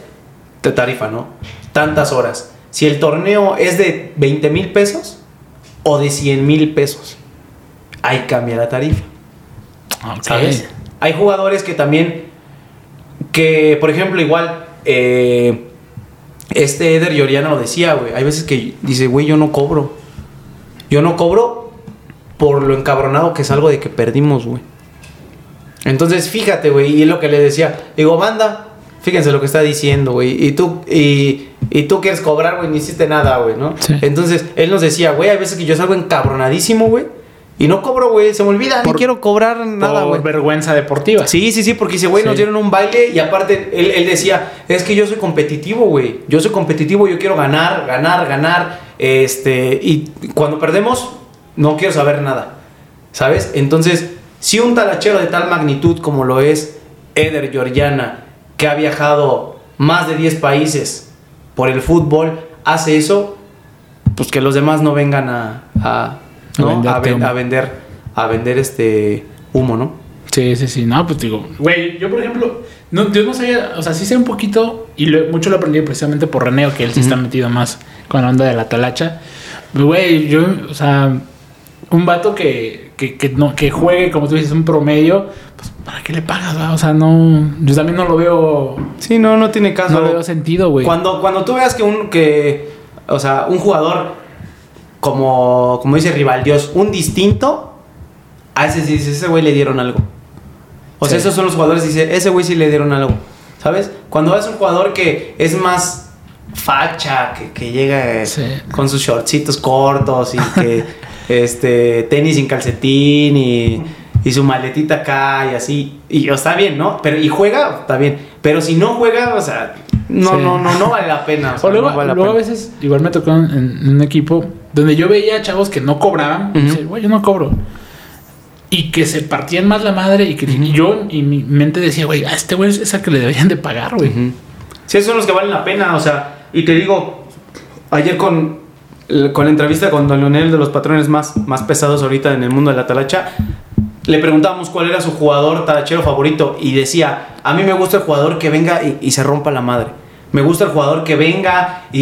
te tarifa, ¿no? Tantas horas. Si el torneo es de 20 mil pesos o de 100 mil pesos, ahí cambia la tarifa. Ok. ¿Sabes? Hay jugadores que también, que por ejemplo, igual, eh, este Eder Lloriano lo decía, güey. Hay veces que dice, güey, yo no cobro. Yo no cobro por lo encabronado que salgo de que perdimos, güey. Entonces, fíjate, güey, y lo que le decía. Digo, banda, fíjense lo que está diciendo, güey. Y tú, y, y tú quieres cobrar, güey, ni hiciste nada, güey, ¿no? Sí. Entonces, él nos decía, güey, hay veces que yo salgo encabronadísimo, güey. Y no cobro, güey, se me olvida, Por- ni quiero cobrar nada, Por güey. vergüenza deportiva. Sí, sí, sí, porque dice, güey, nos dieron un baile y aparte él, él decía, es que yo soy competitivo, güey. Yo soy competitivo, yo quiero ganar, ganar, ganar. Este, y cuando perdemos, no quiero saber nada. ¿Sabes? Entonces, si un talachero de tal magnitud como lo es Eder Georgiana, que ha viajado más de 10 países por el fútbol, hace eso, pues que los demás no vengan a, a, ¿no? A ven- a vender, a vender este humo, ¿no? Sí, sí, sí. No, pues digo, güey, yo por ejemplo, no, yo no sabía, o sea, sí sé un poquito, y lo- mucho lo aprendí precisamente por Reneo, que él sí está Ujú. metido más con la onda de la talacha. Güey, yo, o sea, un vato que, que, que, no, que juegue, como tú dices, un promedio, pues ¿para qué le pagas? va? O sea, no. Yo también no lo veo. Sí, no, no tiene caso. No le veo sentido, güey. Cuando, cuando tú veas que un, que, o sea, un jugador como, como dice Rival Dios, un distinto, a ese sí dices, ese güey le dieron algo. O sea, Sí. esos son los jugadores, dice, ese güey sí le dieron algo. ¿Sabes? Cuando ves un jugador que es más facha, que, que llega eh, Sí. con sus shortcitos cortos y que este tenis sin calcetín y, y su maletita acá y así. Y está bien, ¿no? Pero y juega, está bien. Pero si no juega, o sea, no, Sí. no, no, no vale la pena. o sea, O luego, no vale la luego a pena. veces, igual me tocó en, en un equipo donde yo veía chavos que no cobraban. y dice, güey, yo no cobro. Y que se partían más la madre. Y que y yo, y mi mente decía, güey, a este güey es el que le deberían de pagar, güey. Sí, esos son los que valen la pena, o sea, y te digo, ayer con, con la entrevista con Don Leonel de los patrones más, más pesados ahorita en el mundo de la talacha, le preguntábamos cuál era su jugador talachero favorito y decía, a mí me gusta el jugador que venga y, y se rompa la madre. Me gusta el jugador que venga y,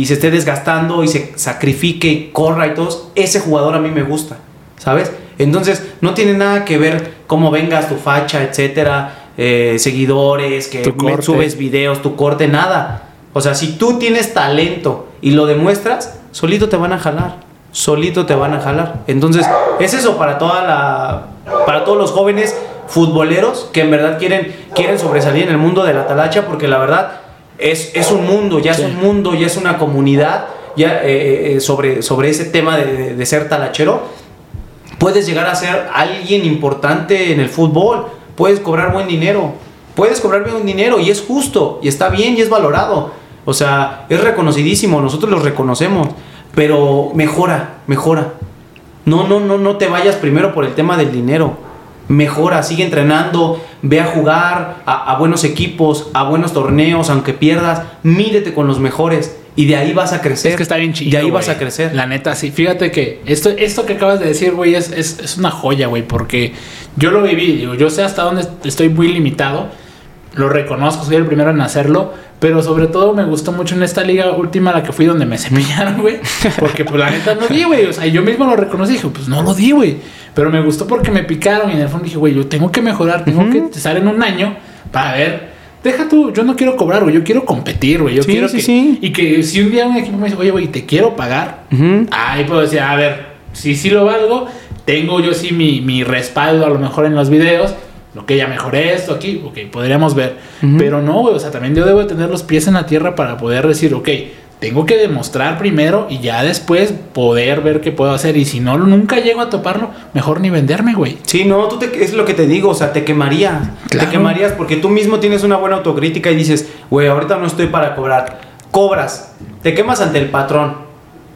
y se esté desgastando y se sacrifique y corra y todo. Ese jugador a mí me gusta, ¿sabes? Entonces, no tiene nada que ver cómo vengas, tu facha, etcétera, eh, seguidores, que subes videos, tu corte, nada. O sea, si tú tienes talento y lo demuestras, solito te van a jalar. Solito te van a jalar. Entonces, es eso para toda la. Para todos los jóvenes futboleros que en verdad quieren, quieren sobresalir en el mundo de la talacha, porque la verdad es, es un mundo, ya Sí. es un mundo, ya es una comunidad, ya eh, eh, sobre, sobre ese tema de, de- de ser talachero puedes llegar a ser alguien importante en el fútbol, puedes cobrar buen dinero, puedes cobrar buen dinero y es justo y está bien y es valorado. O sea, es reconocidísimo, nosotros los reconocemos, pero mejora, mejora. No, no, no, no te vayas primero por el tema del dinero. Mejora, sigue entrenando, ve a jugar a, a buenos equipos, a buenos torneos, aunque pierdas, mídete con los mejores y de ahí vas a crecer. Es que está bien chido. Y ahí vas a crecer. La neta, sí. Fíjate que esto, esto que acabas de decir, güey, es, es, es una joya, güey, porque yo lo viví. Digo, yo sé hasta dónde estoy muy limitado. Lo reconozco, soy el primero en hacerlo. Pero sobre todo me gustó mucho en esta liga última la que fui donde me cepillaron, güey. Porque pues la neta no di, güey. O sea, yo mismo lo reconocí. Dije, pues no lo di, güey. Pero me gustó porque me picaron y en el fondo dije, güey, yo tengo que mejorar. Tengo que estar en un año para ver. Deja tú, yo no quiero cobrar, güey. Yo quiero competir, güey. Yo Sí, quiero sí, que, sí. y que si un día un equipo me dice, oye, güey, te quiero pagar, ahí puedo decir, a ver, si sí lo valgo, tengo yo sí mi, mi respaldo a lo mejor en los videos, lo que ya mejoré esto aquí, ok, podríamos ver. Pero no, güey, o sea, también yo debo de tener los pies en la tierra para poder decir, ok, tengo que demostrar primero y ya después poder ver qué puedo hacer. Y si no, nunca llego a toparlo, mejor ni venderme, güey. Sí, no, tú te, es lo que te digo, o sea, te quemaría. Claro. Te quemarías porque tú mismo tienes una buena autocrítica y dices, güey, ahorita no estoy para cobrar. Cobras, te quemas ante el patrón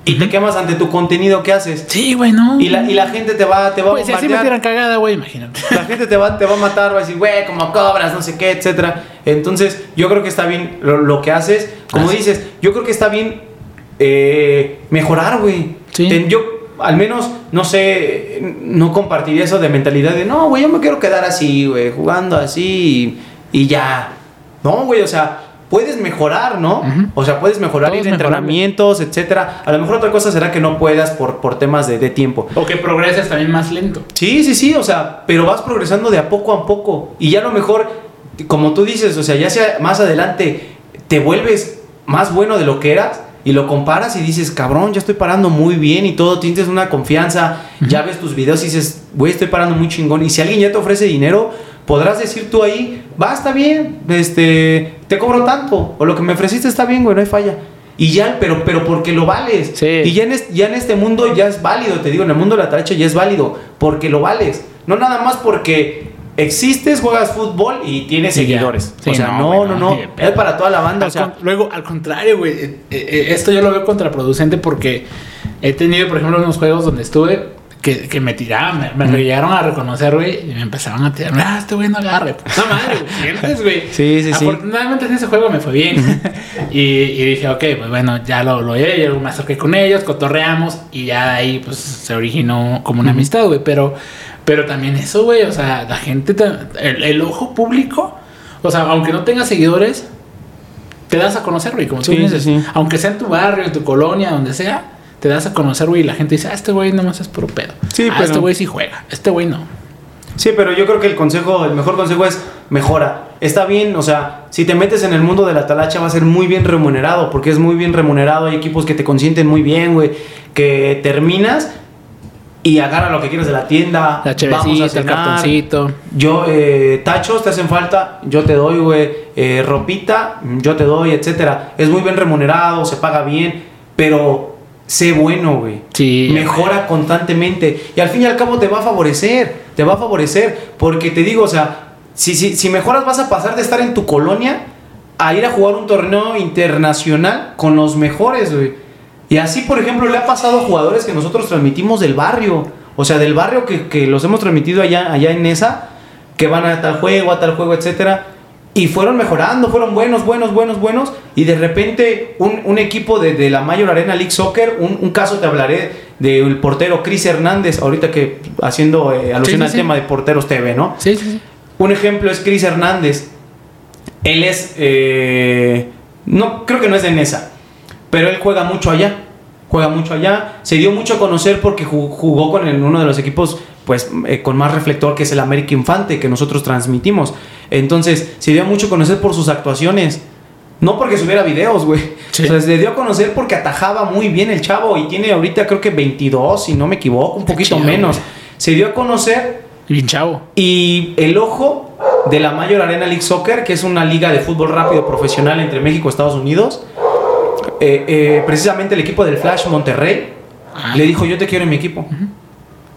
y te quemas ante tu contenido que haces. Sí, güey, no. Y la, y la gente te va, te va a Güey, si así me bombardear. cagada, güey, imagínate. La gente te va, te va a matar, va a decir, güey, como cobras, no sé qué, etcétera. Entonces, yo creo que está bien lo, lo que haces. Como dices, yo creo que está bien eh, mejorar, güey. Sí. Yo, al menos, no sé, no compartiría eso de mentalidad de, no, güey, yo me quiero quedar así, güey, jugando así y, y ya. No, güey, o sea, puedes mejorar, ¿no? O sea, puedes mejorar Todo ir es a mejorable. entrenamientos, etcétera. A lo mejor otra cosa será que no puedas por, por temas de, de tiempo. O que progreses también más lento. Sí, sí, sí, o sea, pero vas progresando de a poco a poco. Y ya a lo mejor, como tú dices, o sea, ya sea más adelante, te vuelves más bueno de lo que eras y lo comparas y dices, cabrón, ya estoy parando muy bien y todo, tienes una confianza, ya ves tus videos y dices, güey, estoy parando muy chingón. Y si alguien ya te ofrece dinero, podrás decir tú ahí, va, está bien, este, te cobro tanto, o lo que me ofreciste está bien, güey, no hay falla. Y ya, pero, pero porque lo vales. Sí. Y ya en, este, ya en este mundo ya es válido, te digo, en el mundo de la tacha ya es válido, porque lo vales. No nada más porque existes, juegas fútbol y tienes Sí, seguidores. Sí, o sea, no, no, no. Es para toda la banda. O sea, con- luego, al contrario, güey, eh, eh, esto yo lo veo contraproducente porque he tenido, por ejemplo, unos juegos donde estuve que, que me tiraban, me, me llegaron a reconocer, güey, y me empezaron a tirar, ah, este güey no agarre. No madre, güey, sientes, güey. Sí, sí, sí. Afortunadamente en ese juego me fue bien. y, y dije, ok, pues bueno, ya lo, lo llevé, yo me acerqué con ellos, cotorreamos, y ya de ahí, pues, se originó como una amistad, güey, pero... Pero también eso, güey, o sea, la gente, el, el ojo público, o sea, aunque no tengas seguidores, te das a conocer, güey, como tú Sí, dices. sí, sí. Aunque sea en tu barrio, en tu colonia, donde sea, te das a conocer, güey, y la gente dice, ah, este güey nomás es puro pedo. Sí, ah, pero- este güey sí juega, este güey no. Sí, pero yo creo que el consejo, el mejor consejo es mejora. Está bien, o sea, si te metes en el mundo de la talacha va a ser muy bien remunerado, porque es muy bien remunerado. Hay equipos que te consienten muy bien, güey, que terminas y agarra lo que quieres de la tienda. La vamos a el cartoncito. Yo, eh, tachos, te hacen falta, yo te doy, güey. Eh, ropita, yo te doy, etcétera. Es muy bien remunerado, se paga bien, pero sé bueno, güey. Sí. Mejora constantemente. Y al fin y al cabo te va a favorecer. Te va a favorecer. Porque te digo, o sea, si, si, si mejoras vas a pasar de estar en tu colonia a ir a jugar un torneo internacional con los mejores, güey. Y así, por ejemplo, le ha pasado a jugadores que nosotros transmitimos del barrio. O sea, del barrio que, que los hemos transmitido allá, allá en esa, que van a tal juego, a tal juego, etcétera. Y fueron mejorando, fueron buenos, buenos, buenos, buenos. Y de repente un, un equipo de, de la Mayor Arena League Soccer, un, un caso te hablaré del portero Chris Hernández, ahorita que haciendo eh, alusión Sí, sí, al sí. tema de porteros TV, ¿no? Sí, sí, sí. Un ejemplo es Chris Hernández. Él es. eh, no, creo que no es de Nesa. Pero él juega mucho allá. Juega mucho allá. Se dio mucho a conocer porque ju- jugó con el- uno de los equipos pues eh, con más reflector que es el América Infante que nosotros transmitimos. Entonces, se dio mucho a conocer por sus actuaciones. No porque subiera videos, güey. Sí. O sea, se dio a conocer porque atajaba muy bien el chavo y tiene ahorita creo que 22, si no me equivoco, un poquito chido, menos. Se dio a conocer Bien chavo. y el ojo de la Mayor Arena League Soccer, que es una liga de fútbol rápido profesional entre México y Estados Unidos, eh, eh, precisamente el equipo del Flash Monterrey Ah. le dijo yo te quiero en mi equipo.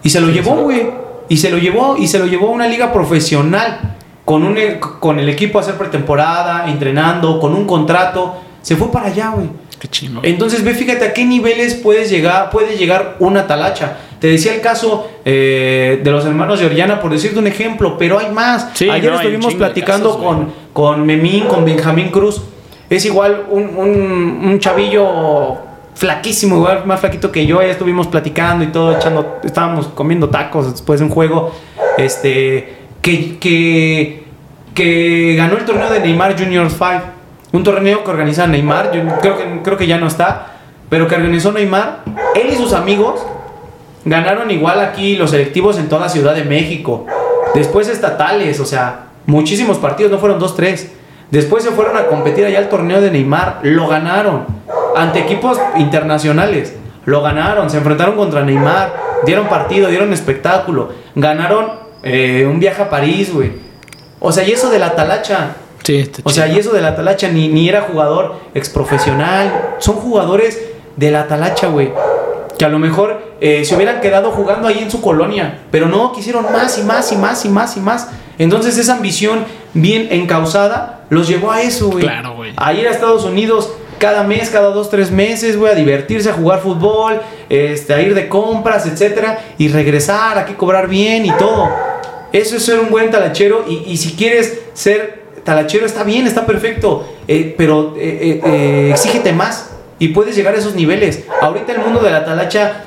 Y se lo llevó, güey. Y se lo llevó, y se lo llevó a una liga profesional. Con, un, e- con el equipo a hacer pretemporada, entrenando, con un contrato. Se fue para allá, güey. Qué chingo. Entonces ve, fíjate a qué niveles puedes llegar, puede llegar una talacha. Te decía el caso eh, de los hermanos Georgiana, por decirte un ejemplo, pero hay más. Sí, Ayer no, estuvimos de platicando casos, con, con Memín, con Benjamín Cruz. Es igual un, un, un chavillo flaquísimo, igual más flaquito que yo. Ya estuvimos platicando y todo, echando, estábamos comiendo tacos después de un juego. Este, que, que, ganó el torneo de Neymar Junior 5. Un torneo que organiza Neymar, creo que, creo que ya no está, pero que organizó Neymar. Él y sus amigos ganaron igual aquí los selectivos en toda Ciudad de México. Después estatales, o sea, muchísimos partidos, no fueron dos, tres. Después se fueron a competir allá al torneo de Neymar, lo ganaron. Ante equipos internacionales, lo ganaron, se enfrentaron contra Neymar, dieron partido, dieron espectáculo, ganaron eh, un viaje a París, güey. O sea, y eso de la talacha, Sí, o sea, y eso de la talacha ni, ni era jugador exprofesional. Son jugadores de la talacha, güey. Que a lo mejor eh, se hubieran quedado jugando ahí en su colonia. Pero no, quisieron más y más y más y más y más. Entonces esa ambición bien encausada los llevó a eso, güey. Claro, güey. A ir a Estados Unidos cada mes, cada dos, tres meses, güey, a divertirse, a jugar fútbol, este, a ir de compras, etcétera, y regresar, a que cobrar bien y todo. Eso es ser un buen talachero y, y si quieres ser talachero está bien, está perfecto, eh, pero eh, eh, eh, exígete más y puedes llegar a esos niveles. Ahorita el mundo de la talacha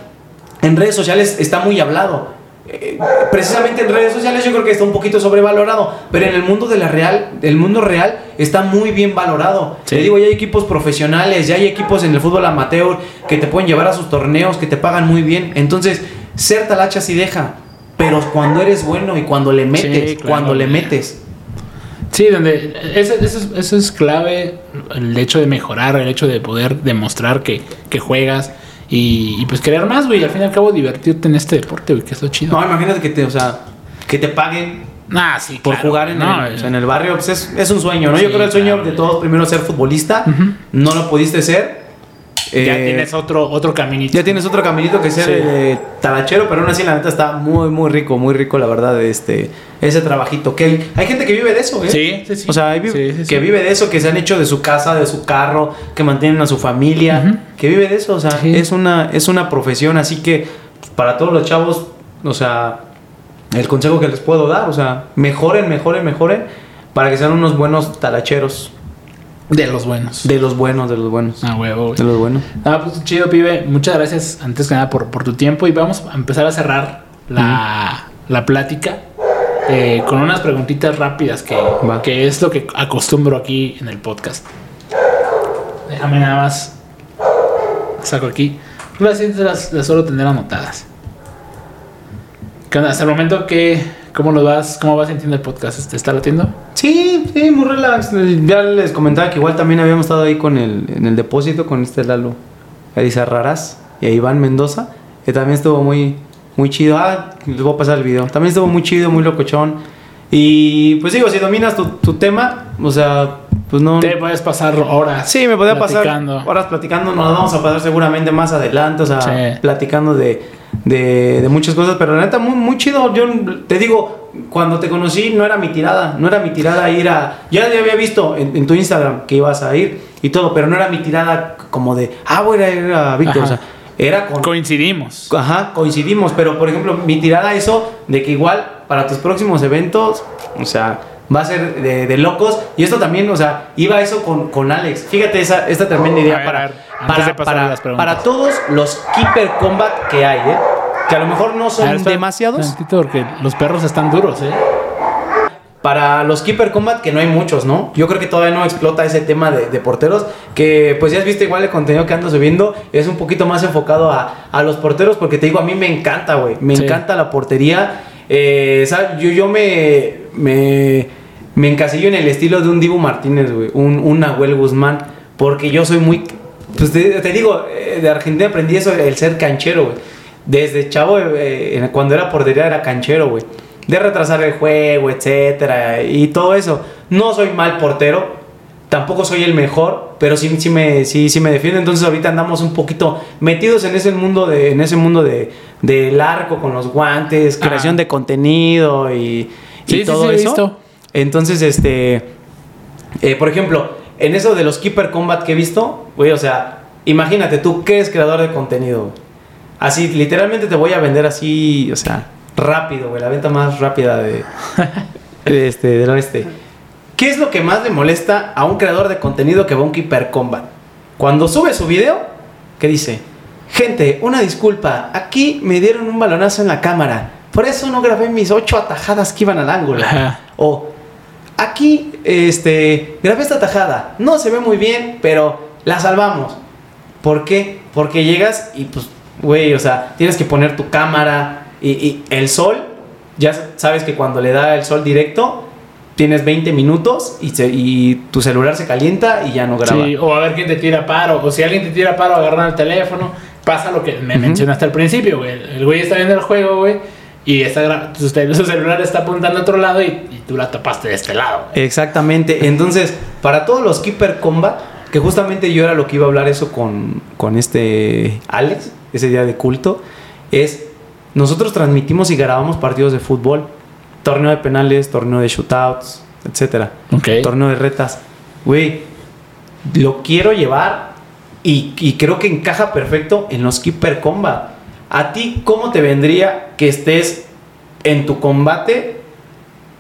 en redes sociales está muy hablado. Eh, precisamente en redes sociales yo creo que está un poquito sobrevalorado, pero en el mundo de la real, el mundo real está muy bien valorado. Sí. Te digo, ya hay equipos profesionales, ya hay equipos en el fútbol amateur que te pueden llevar a sus torneos, que te pagan muy bien. Entonces, ser talacha sí deja, pero cuando eres bueno y cuando le metes, claro, cuando le metes. Sí, donde eso, eso es, eso es clave, el hecho de mejorar, el hecho de poder demostrar que, que juegas y, y pues querer más, güey, al fin y al cabo divertirte en este deporte, güey, que es lo chido. No, imagínate que te, o sea, que te paguen Ah, sí, por claro, jugar en, no, el, o sea, en el barrio, pues es, es un sueño, ¿no? Sí, Yo creo el sueño claro. de todos primero ser futbolista, no lo pudiste ser. Ya Eh, tienes otro, otro caminito. ya tienes otro caminito que ser Sí. eh, talachero, pero aún así la neta está muy, muy rico, muy rico, la verdad, este, ese trabajito. Que hay, hay gente que vive de eso, ¿eh? Sí, sí, sí. O sea, hay vi- Sí, sí, sí. que vive de eso, que se han hecho de su casa, de su carro, que mantienen a su familia, que vive de eso, o sea, es, una, es una profesión, así que para todos los chavos, o sea, el consejo que les puedo dar, o sea, mejoren, mejoren, mejoren, para que sean unos buenos talacheros, De los buenos. de los buenos, de los buenos, Ah, huevo, de los buenos. Ah, pues chido, pibe. Muchas gracias antes que nada por, por tu tiempo y vamos a empezar a cerrar la, la plática eh, con unas preguntitas rápidas que, Va. que es lo que acostumbro aquí en el podcast. Déjame nada más. Saco aquí. Las siguientes las, las suelo tener anotadas. ¿Qué onda? Hasta el momento que... ¿Cómo lo vas? ¿Cómo vas sintiendo el podcast? ¿Te está latiendo? Sí, sí, muy relax. Ya les comentaba que igual también habíamos estado ahí con el, en el depósito con este Lalo Raras y a Iván Mendoza, que también estuvo muy, muy chido. Ah, les voy a pasar el video. También estuvo muy chido, muy locochón. Y pues digo, si dominas tu tema, o sea, pues no. Te puedes pasar horas. Sí, me podía pasar horas platicando. Nos vamos a pasar seguramente más adelante, o sea, Sí. platicando de, de, de muchas cosas. Pero la neta, muy, muy chido. Yo te digo, cuando te conocí, no era mi tirada. No era mi tirada ir a. Ya te había visto en, en tu Instagram que ibas a ir y todo, pero no era mi tirada como de, ah, voy a ir a Víctor. O sea, era con. Coincidimos. Ajá, coincidimos, pero por ejemplo, mi tirada eso de que igual para tus próximos eventos, o sea, va a ser de, de locos. Y esto también, o sea, iba eso con, con Alex. Fíjate esa, esta tremenda A idea ver, para, ver, para, para, las para todos los Keeper Combat que hay, ¿eh? Que a lo mejor no ver, son espera demasiados. porque los perros están duros, ¿eh? Para los Keeper Combat, que no hay muchos, ¿no? Yo creo que todavía no explota ese tema de, de porteros. Que pues ya has visto igual el contenido que ando subiendo. Es un poquito más enfocado a, a los porteros. Porque te digo, a mí me encanta, güey. Me Sí. encanta la portería. Eh. Yo, yo me, me, me encasillo en el estilo de un Dibu Martínez. Un, un Nahuel Guzmán. Porque yo soy muy. Pues te, digo, eh, de Argentina aprendí eso, el ser canchero. Desde chavo, eh, cuando era portería, era canchero. De retrasar el juego, etcétera, y todo eso. No soy mal portero, tampoco soy el mejor, pero sí, sí, me, sí, sí me defiendo. Entonces ahorita andamos un poquito metidos en ese mundo de, en ese mundo de, del arco con los guantes, Ajá. creación de contenido y, y Sí, todo sí, eso. visto. Entonces, este, eh, por ejemplo, en eso de los Keeper Combat que he visto, güey, o sea, imagínate tú que eres creador de contenido. Así, literalmente te voy a vender así, o sea, rápido, güey, la venta más rápida de, de este, del oeste. ¿Qué es lo que más le molesta a un creador de contenido que va a un Keeper Combat? Cuando sube su video, ¿qué dice? Gente, una disculpa, aquí me dieron un balonazo en la cámara, por eso no grabé mis ocho atajadas que iban al ángulo. Ajá. O aquí, este, grabé esta tajada. No se ve muy bien, pero la salvamos. ¿Por qué? Porque llegas y pues, güey, o sea, tienes que poner tu cámara y, y el sol, ya sabes que cuando le da el sol directo, tienes 20 minutos y, se- y tu celular se calienta y ya no graba. Sí, o a ver quién te tira paro. O si alguien te tira paro, agarran el teléfono. Pasa lo que me mencionaste al principio, güey. El güey está viendo el juego, güey. Y está su, celular está apuntando a otro lado y, y tú la tapaste de este lado. güey. Exactamente. Entonces, para todos los Keeper Combat, que justamente yo era lo que iba a hablar eso con, con este Alex, ese día de culto, es nosotros transmitimos y grabamos partidos de fútbol, torneo de penales, torneo de shootouts, etcétera, Ok. torneo de retas. Güey, lo quiero llevar y, y creo que encaja perfecto en los Keeper Combat. ¿A ti cómo te vendría que estés en tu combate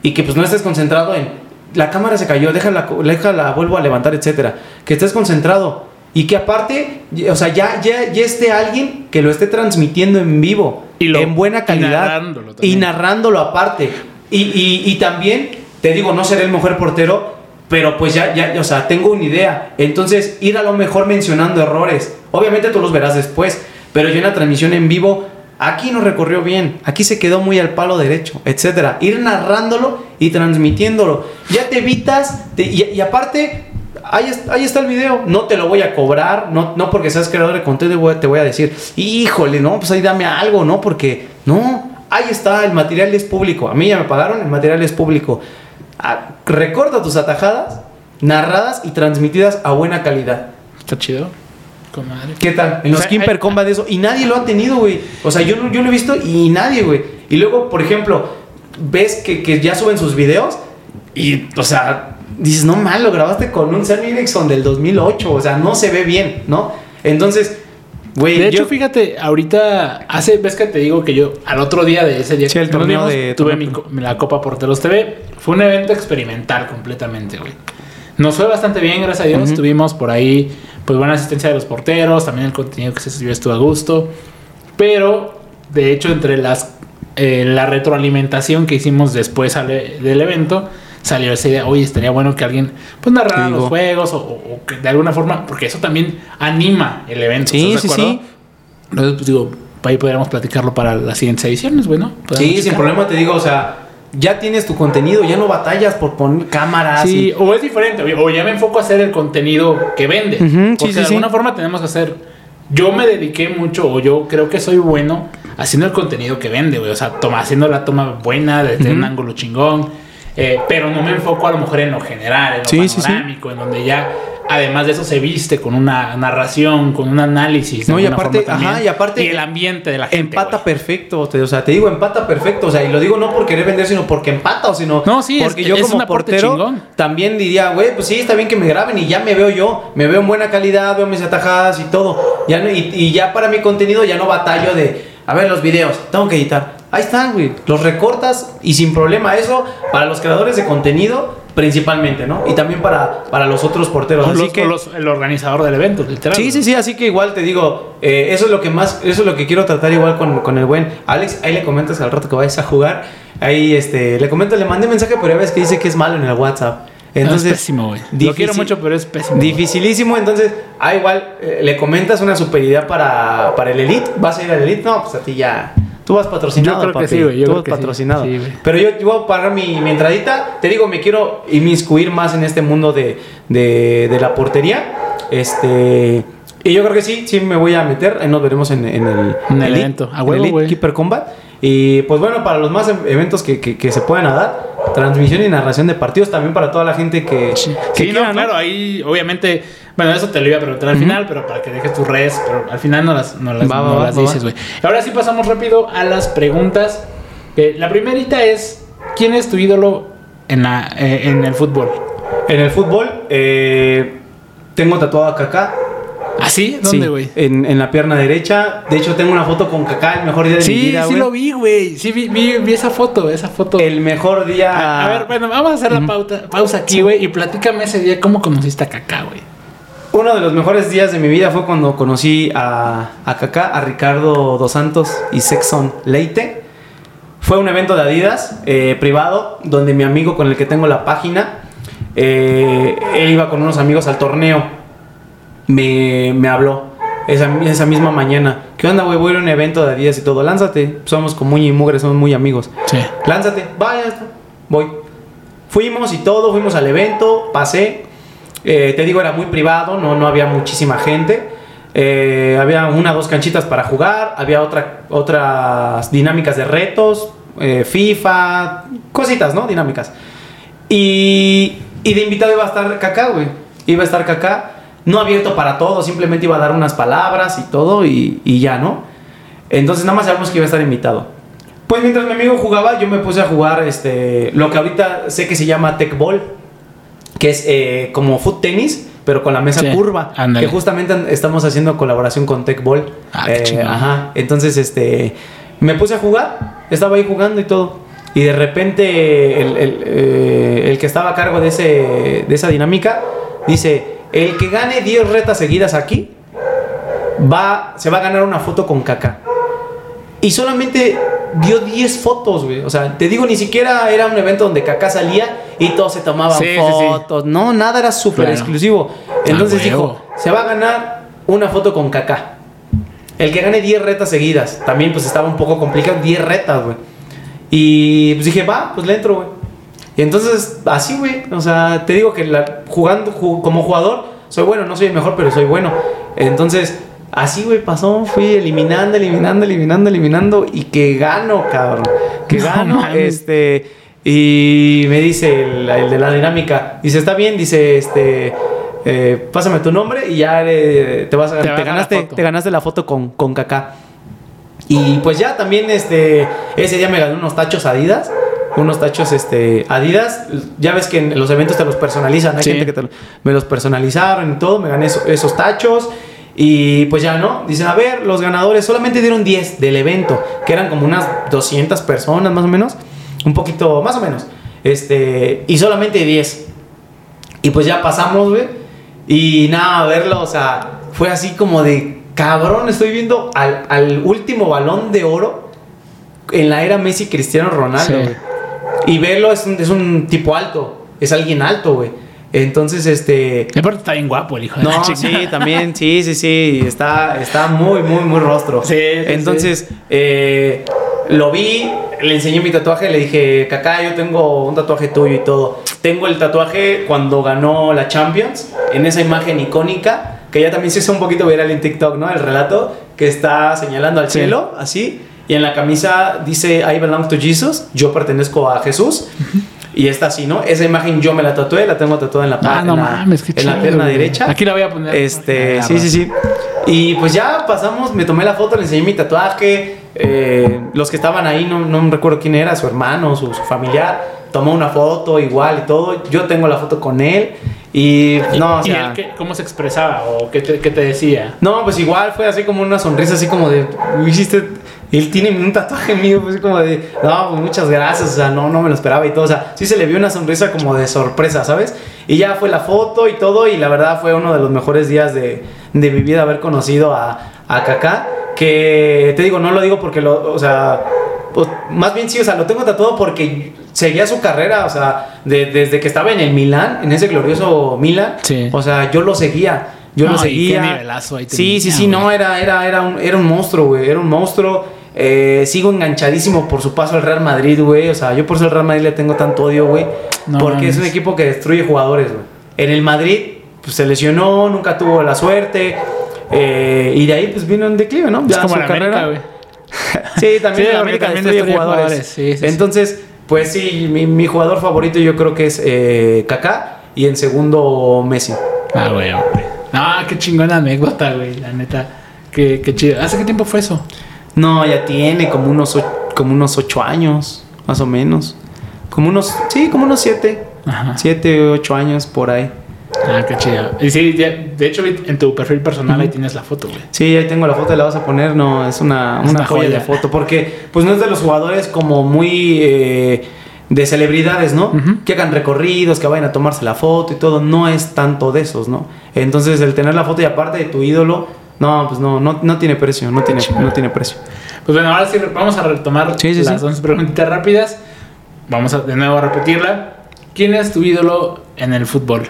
y que pues no estés concentrado en la cámara se cayó, déjala, déjala, vuelvo a levantar, etcétera. Que estés concentrado y que aparte, o sea, ya, ya, ya esté alguien que lo esté transmitiendo en vivo, Y lo- en buena y calidad narrándolo y narrándolo aparte. Y, y- también, te digo, no seré el mejor portero, pero pues ya, ya, o sea, tengo una idea. Entonces, ir a lo mejor mencionando errores. Obviamente tú los verás después, pero yo en la transmisión en vivo, aquí no recorrió bien, aquí se quedó muy al palo derecho, etcétera. Ir narrándolo y transmitiéndolo. Ya te evitas, y, aparte, ahí, ahí está el video. No te lo voy a cobrar, no, no porque seas creador de contenido te voy a decir, híjole, no, pues ahí dame algo, ¿no? Porque, no, ahí está, el material es público. A mí ya me pagaron, el material es público. Ah, recorta tus atajadas, narradas y transmitidas a buena calidad. Está chido. Con madre. ¿Qué tal? En O los sea, Kimper hay- Combat de eso. Y nadie lo ha tenido, güey. O sea, yo, yo lo he visto y nadie, güey. Y luego, por ejemplo, ves que, que ya suben sus videos y, o sea, dices, no mal, lo grabaste con un Sony Ericsson del 2008. O sea, no se ve bien, ¿no? Entonces, güey, De hecho, yo- fíjate, ahorita hace, ves que te digo que yo al otro día de ese día Sí, el que nos torneo vimos, de- tuve mi la Copa Porteros TV. Fue un evento experimental completamente, güey. Nos fue bastante bien, gracias a Dios. Tuvimos por ahí, pues, buena asistencia de los porteros. También el contenido que se subió estuvo a gusto. Pero, de hecho, entre las eh, la retroalimentación que hicimos después sale- del evento, salió esa idea, oye, estaría bueno que alguien pues narrara Digo. los juegos o, que de alguna forma, porque eso también anima el evento. Sí, ¿estás de sí, acuerdo? sí. Entonces, pues digo, ahí podríamos platicarlo para las siguientes ediciones, bueno. Sí, sin problema te digo, o sea, ya tienes tu contenido, ya no batallas por poner cámaras. Sí, o es diferente, o ya me enfoco a hacer el contenido que vende. porque de alguna forma tenemos que hacer. Yo me dediqué mucho, o yo creo que soy bueno haciendo el contenido que vende, güey. O sea, toma, haciendo la toma buena, desde un ángulo chingón. Eh, pero no me enfoco a lo mejor en lo general, en lo panorámico, en donde ya además de eso se viste con una narración, con un análisis. No, y aparte, ajá, y aparte. Y el ambiente de la gente. Empata perfecto, o sea, te digo, empata perfecto. O sea, y lo digo no por querer vender, sino porque empata, o sino. No, sí, porque yo como portero también diría, güey, pues sí, está bien que me graben y ya me veo yo, me veo en buena calidad, veo mis atajadas y todo. Ya y, y ya para mi contenido ya no batallo de, a ver, los videos, tengo que editar. Ahí están, güey. Los recortas y sin problema. Eso para los creadores de contenido principalmente, ¿no? Y también para, para los otros porteros. así que el organizador del evento, literal. Sí, sí, sí, así que igual te digo, eh, eso es lo que más, eso es lo que quiero tratar igual con, con, el buen Alex. Ahí le comentas al rato que vayas a jugar. Ahí este, le comento, le mandé mensaje, pero ya ves que dice que es malo en el WhatsApp. Entonces, es pésimo, güey. Lo quiero mucho, pero es pésimo. Dificilísimo. Entonces, ah, igual, eh, le comentas una superioridad para, para el Elite. ¿Vas a ir al Elite? No, pues a ti ya Tú vas patrocinado, yo creo Que sí, güey. Tú vas patrocinado. Pero yo, voy a pagar mi, mi, entradita. Te digo, me quiero inmiscuir más en este mundo de, de, de, la portería. Este. Y yo creo que sí, sí me voy a meter. Ahí nos veremos en, en el, en el evento. A huevo, el Keeper Combat. Y pues bueno, para los más eventos que, que, se puedan dar, transmisión y narración de partidos también para toda la gente que, sí, no, claro, ahí obviamente, bueno, eso te lo iba a preguntar al final, pero para que dejes tus redes, pero al final no las, no las, dices, güey. Ahora sí pasamos rápido a las preguntas. la primerita es, ¿quién es tu ídolo en, la, eh, en el fútbol? En el fútbol, eh, tengo tatuado a Kaká ¿Ah, sí? ¿Dónde, güey? en, en, la pierna derecha. De hecho, tengo una foto con Kaká, el mejor día de mi vida, Sí, sí lo vi, güey. Sí, vi, vi, esa foto, esa foto. El mejor día... A, ver, bueno, vamos a hacer la pauta, pausa aquí, güey. Y platícame ese día, ¿cómo conociste a Kaká, güey? Uno de los mejores días de mi vida fue cuando conocí a, a Kaká, a Ricardo Dos Santos y Sexon Leite. Fue un evento de Adidas eh, privado, donde mi amigo con el que tengo la página, eh, él iba con unos amigos al torneo me, me habló esa, esa, misma mañana. ¿Qué onda, güey? Voy a ir a un evento de días y todo. Lánzate. Somos como muy y mugre, somos muy amigos. Sí. Lánzate. Vaya, voy. Fuimos y todo, fuimos al evento, pasé. Eh, te digo, era muy privado, no, no había muchísima gente. Eh, había una o dos canchitas para jugar, había otra, otras dinámicas de retos, eh, FIFA, cositas, ¿no? Dinámicas. Y, y de invitado iba a estar Kaká, güey. Iba a estar Kaká no abierto para todo, simplemente iba a dar unas palabras y todo y, ya, ¿no? Entonces nada más sabemos que iba a estar invitado. Pues mientras mi amigo jugaba, yo me puse a jugar este, lo que ahorita sé que se llama Tech Ball, que es eh, como foot tenis, pero con la mesa curva. Que justamente estamos haciendo colaboración con Tech Ball. Ah, eh, ajá. Entonces, este, me puse a jugar, estaba ahí jugando y todo. Y de repente el, el, eh, el que estaba a cargo de, ese, de esa dinámica dice, el que gane 10 retas seguidas aquí va, se va a ganar una foto con Kaká. Y solamente dio 10 fotos, güey. O sea, te digo, ni siquiera era un evento donde Kaká salía y todos se tomaban fotos. No, nada era súper exclusivo. Entonces dijo, se va a ganar una foto con Kaká. El que gane 10 retas seguidas. También pues estaba un poco complicado. 10 retas, güey. Y pues dije, va, pues le entro, güey. Y entonces, así, güey. O sea, te digo que la, jugando como jugador, soy bueno, no soy el mejor, pero soy bueno. Entonces, así, güey, pasó. Fui eliminando, eliminando, eliminando, eliminando. Y que gano, cabrón. Que gano. Este. Y me dice el, de la dinámica. Dice, está bien, dice, este. Eh, pásame tu nombre y ya te vas a, te, ganaste, te ganaste la foto con, con Kaká. Y pues ya también este ese día me gané unos tachos Adidas unos tachos este, Adidas. Ya ves que en los eventos te los personalizan. Hay gente que me los personalizaron y todo. Me gané esos tachos. Y pues ya no. Dicen, a ver, los ganadores solamente dieron 10 del evento. Que eran como unas 200 personas más o menos. Un poquito, más o menos. Este, y solamente 10. Y pues ya pasamos, güey. Y nada, a verlo, o sea, fue así como de cabrón. Estoy viendo al, al último balón de oro en la era Messi Cristiano Ronaldo, y verlo es un, es un tipo alto, es alguien alto, güey. Entonces, este... Aparte está bien guapo el hijo de No, la chingada. sí, también, sí, sí, sí, está, está muy, muy, muy rostro. Sí, sí, Entonces, eh, lo vi, le enseñé mi tatuaje, le dije, Kaká, yo tengo un tatuaje tuyo y todo. Tengo el tatuaje cuando ganó la Champions, en esa imagen icónica, que ya también se hizo un poquito viral en TikTok, ¿no? El relato que está señalando al Sí. cielo, así, y en la camisa dice, I belong to Jesus, yo pertenezco a Jesús. Y está así, ¿no? Esa imagen yo me la tatué, la tengo tatuada en la, Ah, no en la- mames, qué en la pierna derecha. Aquí la voy a poner. Este, Agarra. sí, sí, sí. Y pues ya pasamos, me tomé la foto, le enseñé mi tatuaje. eh, los que estaban ahí, no, no recuerdo quién era, su hermano, su, su familiar, tomó una foto igual y todo. Yo tengo la foto con él. Y ¿Y- no, o y sea. él qué- cómo se expresaba o qué te, qué te decía? No, pues igual fue así como una sonrisa, así como de, hiciste, él tiene un tatuaje mío, pues como de, no, pues muchas gracias, o sea, no, no me lo esperaba y todo, o sea, sí se le vio una sonrisa como de sorpresa, ¿sabes? Y ya fue la foto y todo, y la verdad fue uno de los mejores días de, de mi vida haber conocido a, a Kaká, que te digo, no lo digo porque lo, o sea, pues, más bien sí, o sea, lo tengo tatuado porque seguía su carrera, o sea, de- desde que estaba en el Milán, en ese glorioso Milán, Sí. o sea, yo lo seguía, yo No, lo y seguía. qué nivelazo ahí sí, sí, tenía, sí, no, güey. era, era, era, un, era un monstruo, güey, era un monstruo. Eh, sigo enganchadísimo por su paso al Real Madrid, güey. O sea, yo por eso al Real Madrid le tengo tanto odio, güey. No porque es un equipo que destruye jugadores, güey. En el Madrid, pues se lesionó, nunca tuvo la suerte. eh, y de ahí, pues vino en declive, ¿no? Es Ya como su la América, güey. Sí, también Sí, la América también destruye destruye jugadores. jugadores, sí, sí, sí. Entonces, pues sí, mi, mi jugador favorito yo creo que es eh, Kaká y en segundo Messi. Ah, güey, güey. Ah, qué chingona anécdota, güey, la neta. Qué, qué chido. ¿Hace qué tiempo fue eso? No, ya tiene como unos, como unos ocho años, más o menos. Como unos, sí, como unos siete. Ajá. Siete, ocho años por ahí. Ah, qué chido. Y sí, ya- de hecho, en tu perfil personal ahí tienes la foto, güey. Sí, ahí tengo la foto, la vas a poner. No, es una, Es una, una joya, joya. de foto. Porque, pues no es de los jugadores como muy eh, de celebridades, ¿no? Que hagan recorridos, que vayan a tomarse la foto y todo. No es tanto de esos, ¿no? Entonces, el tener la foto y aparte de tu ídolo, no, pues no, no, no tiene precio. No tiene, no tiene precio. Pues bueno, ahora sí vamos a retomar Sí, sí, las sí. 11 preguntitas rápidas. Vamos a, de nuevo a repetirla. ¿Quién es tu ídolo en el fútbol?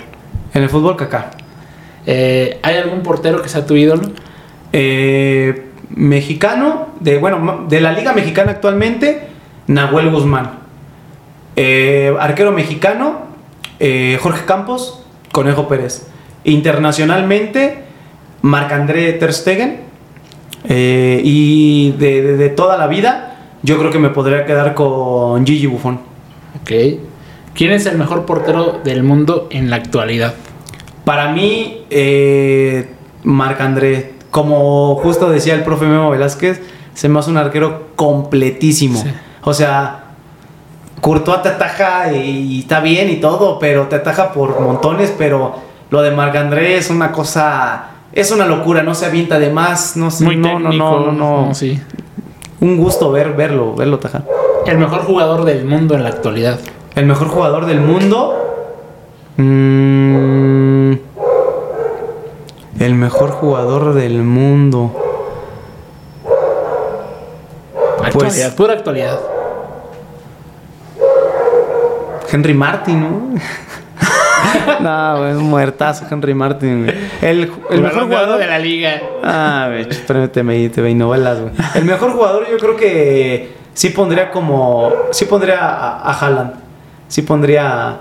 En el fútbol, Kaká. Eh, ¿Hay algún portero que sea tu ídolo? Eh, mexicano, de, bueno, de la Liga Mexicana actualmente, Nahuel Guzmán. Eh, arquero mexicano, eh, Jorge Campos, Conejo Pérez. Internacionalmente, Marc-André Ter Stegen. Eh, y de, de- de toda la vida, yo creo que me podría quedar con Gigi Buffon. Ok. ¿Quién es el mejor portero del mundo en la actualidad? Para mí, eh, Marc-André, como justo decía el profe Memo Velázquez, se me hace un arquero completísimo. Sí. O sea, Courtois te ataja y, está bien y todo, pero te ataja por montones, pero lo de Marc-André es una cosa... Es una locura, no se avienta de más, no sé, Muy no, técnico. no, no, no, no. sí. Un gusto ver, verlo, verlo atajar. El mejor jugador del mundo en la actualidad. El mejor jugador del mundo. Mm, el mejor jugador del mundo. Actualidad, pura actualidad. Henry Martin, ¿no? no, es un muertazo Henry Martin, güey. El, el mejor jugador de la liga. Ah, güey, permíteme ahí, te ve novelas, güey. El mejor jugador yo creo que sí pondría como... Sí pondría a, a Haaland. Sí pondría a,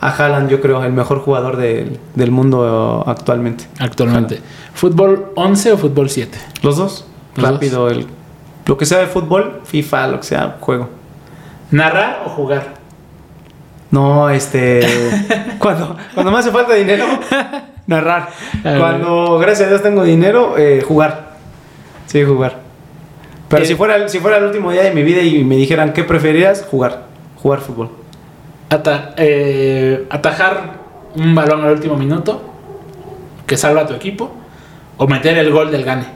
a Haaland, yo creo, el mejor jugador del, del mundo actualmente. Actualmente. ¿Fútbol 11 o fútbol 7? Los dos. Los Rápido, el, lo que sea de fútbol, FIFA, lo que sea, juego. ¿Narrar o jugar? No, este. cuando, cuando me hace falta dinero, narrar. Cuando, gracias a Dios, tengo dinero, eh, jugar. Sí, jugar. Pero Eh, si, fuera, el- si fuera el último día de mi vida y me dijeran qué preferías, jugar. Jugar fútbol. Ata- eh, atajar un balón al último minuto que salva a tu equipo o meter el gol del gane.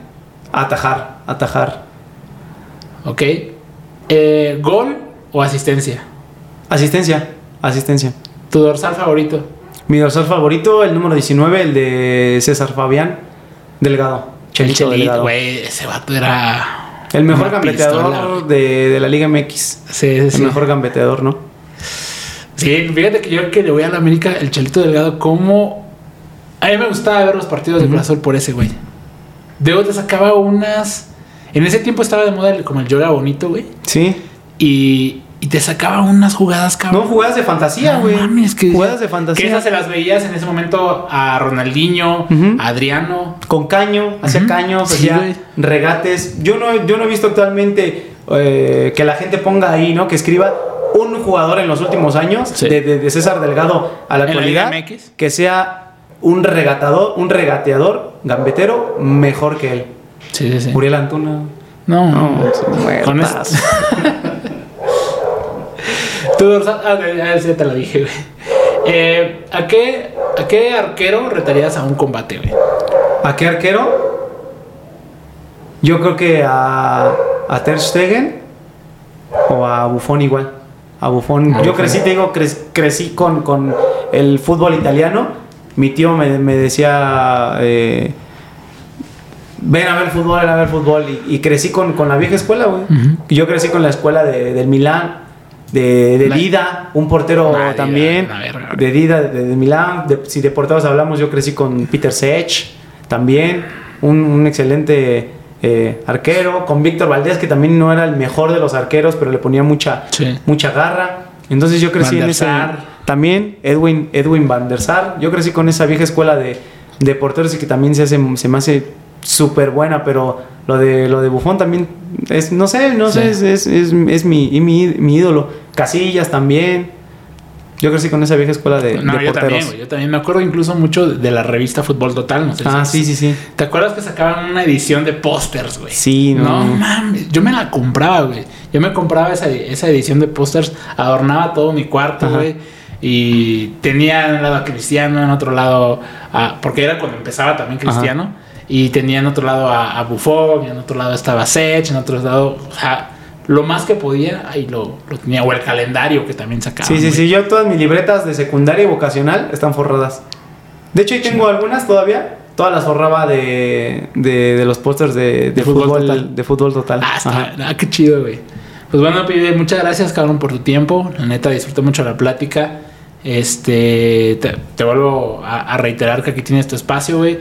Atajar, atajar. ¿Ok? Eh, ¿Gol o asistencia? Asistencia, asistencia. ¿Tu dorsal favorito? Mi dorsal favorito, el número 19, el de César Fabián Delgado. Chelito el Chelito, Delgado. güey. Ese vato era. El mejor gambeteador de, de la Liga MX. Sí, sí, El sí. mejor gambeteador, ¿no? Sí, fíjate que yo que le voy a la América, el Chelito Delgado, como... A mí me gustaba ver los partidos de Cruz Azul por ese, güey. De te sacaba unas... En ese tiempo estaba de moda el- como el yoga bonito, güey. Sí. Y, y te sacaba unas jugadas, cabrón. No, jugadas de fantasía, No güey. mames, que jugadas de Que fantasía. esas se las veías en ese momento a Ronaldinho, a Adriano. Con caño, hacía caños, Sí, hacía regates. Yo no, yo no he visto actualmente eh, que la gente ponga ahí, ¿no? Que escriba un jugador en los últimos años, Sí. de, de- de César Delgado a la actualidad, que sea un regatador, un regateador, gambetero, mejor que él. Sí, sí, sí. Uriel Antuna. No, No, con muertas. Tú, Dorsal, ah, ya sí te lo dije, güey. Eh, ¿a, qué, ¿A qué arquero retarías a un combate, güey? ¿A qué arquero? Yo creo que a, a Ter Stegen o a Buffon igual. A Buffon. Yo crecí, te digo, cre- crecí con, con el fútbol italiano. Mi tío me, me decía, eh, ven a ver fútbol, ven a ver fútbol. Y, y crecí con, con la vieja escuela, güey. Yo crecí con la escuela de, del Milán, de, de Dida, un portero Dida, también. verga, de Dida, de, de Milán. De- si de porteros hablamos, yo crecí con Peter Sech también. Un, un excelente eh, arquero. Con Víctor Valdés, que también no era el mejor de los arqueros, pero le ponía mucha, Sí. mucha garra. Entonces yo crecí en. Sar. También Edwin, Edwin Van der Sar. Yo crecí con esa vieja escuela de, de porteros y que también se, hace, se me hace súper buena, pero lo de, lo de Buffon también es, no sé, no Sí. sé, es, es, es, es mi, y mi, mi ídolo. Casillas también. Yo crecí con esa vieja escuela de, No, de yo porteros. también. Yo también me acuerdo incluso mucho de la revista Fútbol Total. No sé Ah, si- sí, sí, sí. ¿Te acuerdas que sacaban una edición de pósters, güey? Sí, no. No mames, yo me la compraba, güey. Yo me compraba esa, esa edición de pósters, adornaba todo mi cuarto, güey. Y tenía en un lado a Cristiano, en otro lado a. Porque era cuando empezaba también Cristiano. Y tenía en otro lado a, a Buffon, y en otro lado estaba Sech, en otro lado. O sea, lo más que podía, ahí lo, lo tenía. O el calendario que también sacaba. Sí, sí, sí. Yo todas mis libretas de secundaria y vocacional están forradas. De hecho, ahí tengo algunas todavía. Todas las forraba de, de, de los pósters de, de fútbol fútbol, total. de fútbol total. Ah, está, ah, qué chido, güey. Pues bueno, pibe, muchas gracias, cabrón, por tu tiempo. La neta, disfruté mucho la plática. Este, te, te vuelvo a, a reiterar que aquí tienes tu espacio, güey.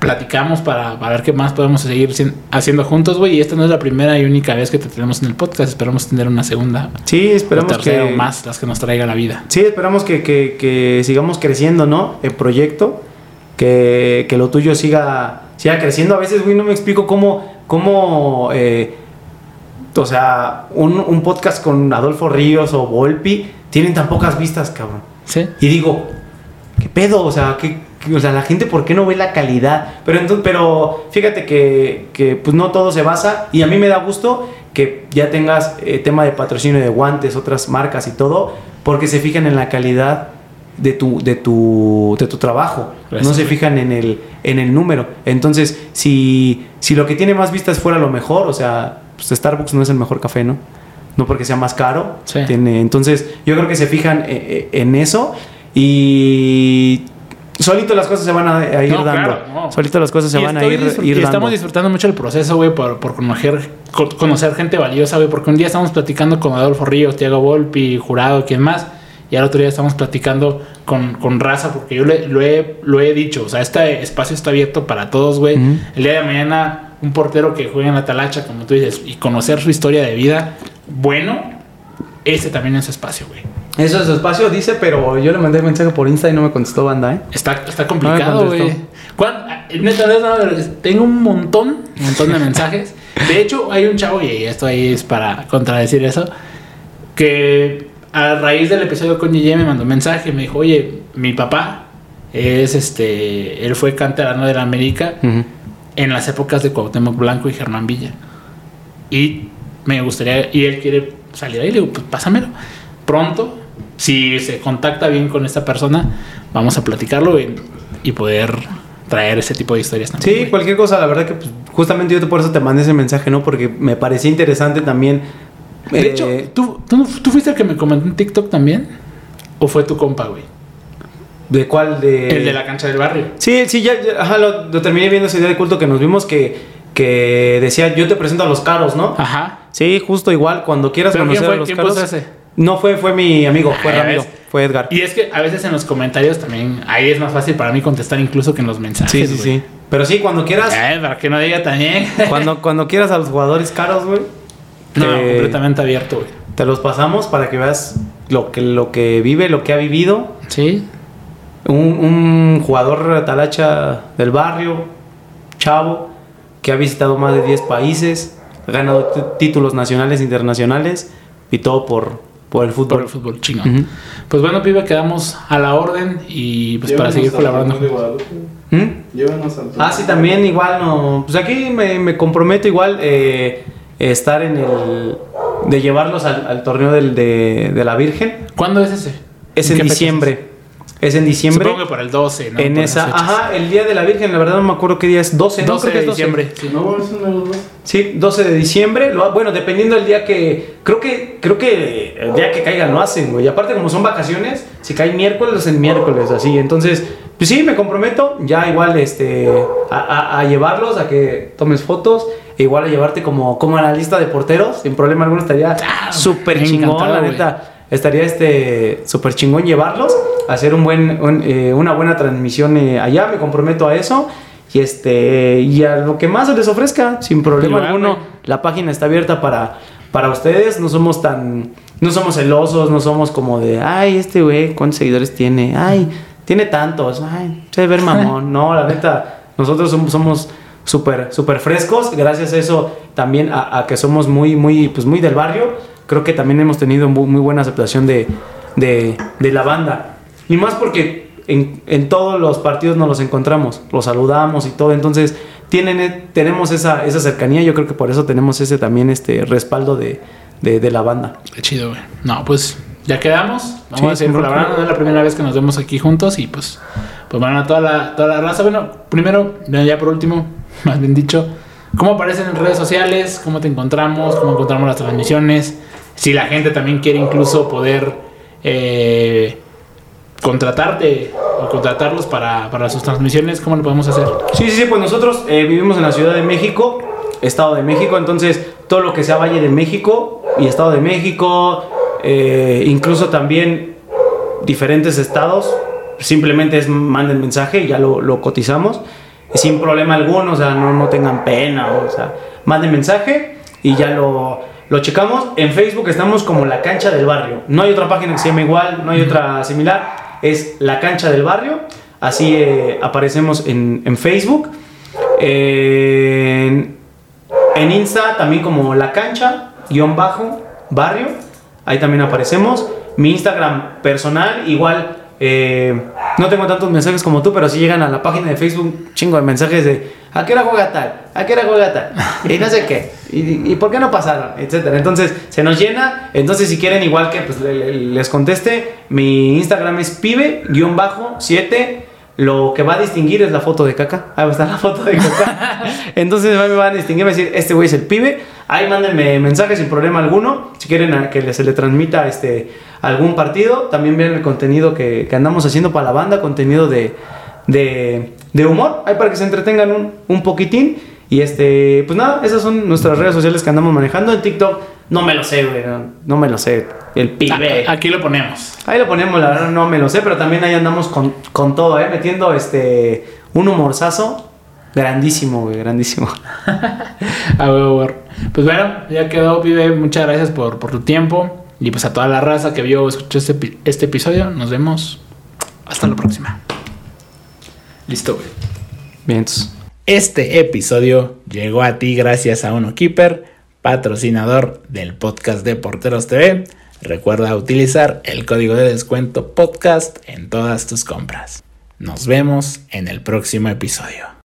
Platicamos para, para ver qué más podemos seguir cien- haciendo juntos, güey. Y esta no es la primera y única vez que te tenemos en el podcast. Esperamos tener una segunda Sí, esperamos tercera que o más, las que nos traiga la vida. Sí, esperamos que, que- que sigamos creciendo, ¿no? El proyecto, que, que lo tuyo siga, siga creciendo. A veces, güey, no me explico cómo, cómo eh, o sea, un, un podcast con Adolfo Ríos o Volpi tienen tan pocas vistas, cabrón. Sí. Y digo, ¿qué pedo? O sea, ¿qué, qué- o sea la gente, ¿por qué no ve la calidad? Pero, entonces, pero fíjate que, que, pues no todo se basa. Y a mí me da gusto que ya tengas eh, tema de patrocinio de guantes, otras marcas y todo, porque se fijan en la calidad de tu, de tu, de tu trabajo. Gracias, no se fijan en el, en el número. Entonces, si, si lo que tiene más vistas fuera lo mejor, o sea, pues Starbucks no es el mejor café, ¿no? No porque sea más caro. Sí. Tiene, entonces, yo creo que se fijan eh, eh, en eso y solito las cosas se van a, ir No, dando. claro, no. Solito las cosas se Y van a ir, ir y dando. estamos disfrutando mucho el proceso, güey, por, por conocer, co- conocer gente valiosa, güey, porque un día estamos platicando con Adolfo Ríos, Tiago Volpi, Jurado, quien más, y al otro día estamos platicando con, con Raza, porque yo le- lo, he, lo he dicho, o sea, este espacio está abierto para todos, güey. El día de mañana, un portero que juega en la talacha, como tú dices, y conocer su historia de vida, bueno, ese también es su espacio, güey. Eso es espacio, dice, pero yo le mandé mensaje por Insta y no me contestó banda, ¿eh? Está, está complicado, güey. contestó. ¿Cuán- ah, neta, neta, neta, tengo un montón, un montón de mensajes. De hecho, hay un chavo, y esto ahí es para contradecir eso, que a raíz del episodio con Yeye me mandó un mensaje. Me dijo, oye, mi papá es este, él fue canterano de la América en las épocas de Cuauhtémoc Blanco y Germán Villa. Y me gustaría, y él quiere salir ahí, le digo, pues pásamelo. Pronto, si se contacta bien con esta persona, vamos a platicarlo y, y poder traer ese tipo de historias también. Sí, güey. cualquier cosa, la verdad que pues, justamente yo por eso te mandé ese mensaje, ¿no? Porque me parecía interesante también. De eh, hecho, ¿tú, tú, fuiste el que me comentó en TikTok también? ¿O fue tu compa, güey? ¿de cuál? De... El de la cancha del barrio. Sí, sí, ya, ya, ajá, lo, lo terminé viendo ese día de culto que nos vimos que, que decía, yo te presento a los caros, ¿no? Ajá. Sí, justo igual, cuando quieras ¿Pero quién conocer a los ¿Quién caros. puso ese? No fue, fue mi amigo, fue Ah, ya Ramiro. Fue Edgar. Y es que a veces en los comentarios también, ahí es más fácil para mí contestar incluso que en los mensajes. Sí, sí, sí. Pero sí, cuando quieras, Eh, para que no diga también. cuando, cuando quieras a los jugadores caros, güey, no, te- completamente abierto, güey. te los pasamos para que veas lo que, lo que vive, lo que ha vivido. Sí. Un, un jugador talacha del barrio, chavo, que ha visitado más de 10 países, ha ganado títulos nacionales e internacionales y todo por, por el Por fútbol. el fútbol chingón. Pues bueno, pibe, quedamos a la orden y pues para seguir colaborando. Torneo de Guadalupe. ¿Mm? Llévanos al Ah, sí, también igual no. Pues aquí me, me comprometo igual eh, estar en el. de llevarlos al, al torneo del, de, de la Virgen. ¿Cuándo es ese? Es ¿En en fecha diciembre. Es en diciembre. Supongo que por el 12, ¿no? en Por esa. Ajá, el día de la Virgen, la verdad no me acuerdo qué día es. 12, ¿no? 12 Creo que de es 12. diciembre. sí. No, es uno de los dos. Sí, 12 de diciembre. Lo- bueno, dependiendo del día que. Creo que creo que el día que caigan lo hacen, güey. Y aparte, como son vacaciones, si cae miércoles, es el miércoles, así. Entonces, pues sí, me comprometo ya igual este, a, a- a llevarlos, a que tomes fotos. E igual a llevarte como, como a la lista de porteros. Sin problema alguno estaría Ah, súper chingón, la neta. Estaría este súper chingón llevarlos, hacer un buen, un, eh, una buena transmisión eh, allá, me comprometo a eso. Y este y a lo que más se les ofrezca, sin problema Igual, alguno. güey. La página está abierta para, para ustedes. No somos tan. No somos celosos, no somos como de. Ay, este güey, ¿cuántos seguidores tiene? Ay, tiene tantos. Ay, se ver mamón. No, la neta, nosotros somos. somos súper súper frescos gracias a eso también a, a que somos muy muy pues muy del barrio creo que también hemos tenido muy, muy buena aceptación de, de, de la banda y más porque en, en todos los partidos nos los encontramos los saludamos y todo entonces tienen eh, tenemos esa, esa cercanía yo creo que por eso tenemos ese también este respaldo de, de, de la banda Qué chido, güey. No, pues ya quedamos. Vamos Sí, a seguir colaborando. bronca. Es la primera vez que nos vemos aquí juntos y pues, pues bueno, toda la, toda la raza. Bueno, primero, ya por último, más bien dicho, ¿cómo aparecen en redes sociales? ¿Cómo te encontramos? ¿Cómo encontramos las transmisiones? Si la gente también quiere incluso poder eh, contratarte o contratarlos para, para sus transmisiones, ¿cómo lo podemos hacer? Sí, sí, sí, pues nosotros eh, vivimos en la Ciudad de México, Estado de México, entonces todo lo que sea Valle de México y Estado de México, eh, incluso también diferentes estados, simplemente es manden mensaje y ya lo, lo cotizamos, sin problema alguno, o sea, no, no tengan pena, o sea, manden mensaje y ya lo, lo checamos. En Facebook estamos como La Cancha del Barrio, no hay otra página que se llame igual, no hay otra similar, es La Cancha del Barrio, así eh, aparecemos en, en Facebook. En, en Insta también como La Cancha, guion bajo, barrio. Ahí también aparecemos. Mi Instagram personal, igual. eh, no tengo tantos mensajes como tú, pero si llegan a la página de Facebook, chingo de mensajes de ¿a qué hora juega tal? ¿A qué hora juega tal? Y no sé qué. ¿Y, y por qué no pasaron? Etcétera. Entonces se nos llena. Entonces, si quieren, igual que pues, le- le- les conteste, mi Instagram es pibe-7. Lo que va a distinguir es la foto de caca. Ahí va a estar la foto de caca. Entonces me van a distinguir, me van a decir, este güey es el pibe. Ahí mándenme mensajes sin problema alguno. Si quieren que se le transmita este, algún partido, también vean el contenido que, que andamos haciendo para la banda, contenido de, de, de humor, ahí para que se entretengan un, un poquitín. Y este, pues nada, esas son nuestras redes sociales que andamos manejando. En TikTok no me lo sé, güey, no, no me lo sé. El pibe. Aquí lo ponemos. Ahí lo ponemos, la verdad no me lo sé, pero también ahí andamos con, con todo, ¿eh? Metiendo este, un humorzazo grandísimo, güey, grandísimo. A huevo. Pues bueno, ya quedó, pibe. Muchas gracias por, por tu tiempo. Y pues a toda la raza que vio o escuchó este, este episodio, nos vemos. Hasta la próxima. Listo, güey. Bien, entonces, Este episodio llegó a ti gracias a Uno Keeper, patrocinador del podcast de Porteros TV. Recuerda utilizar el código de descuento podcast en todas tus compras. Nos vemos en el próximo episodio.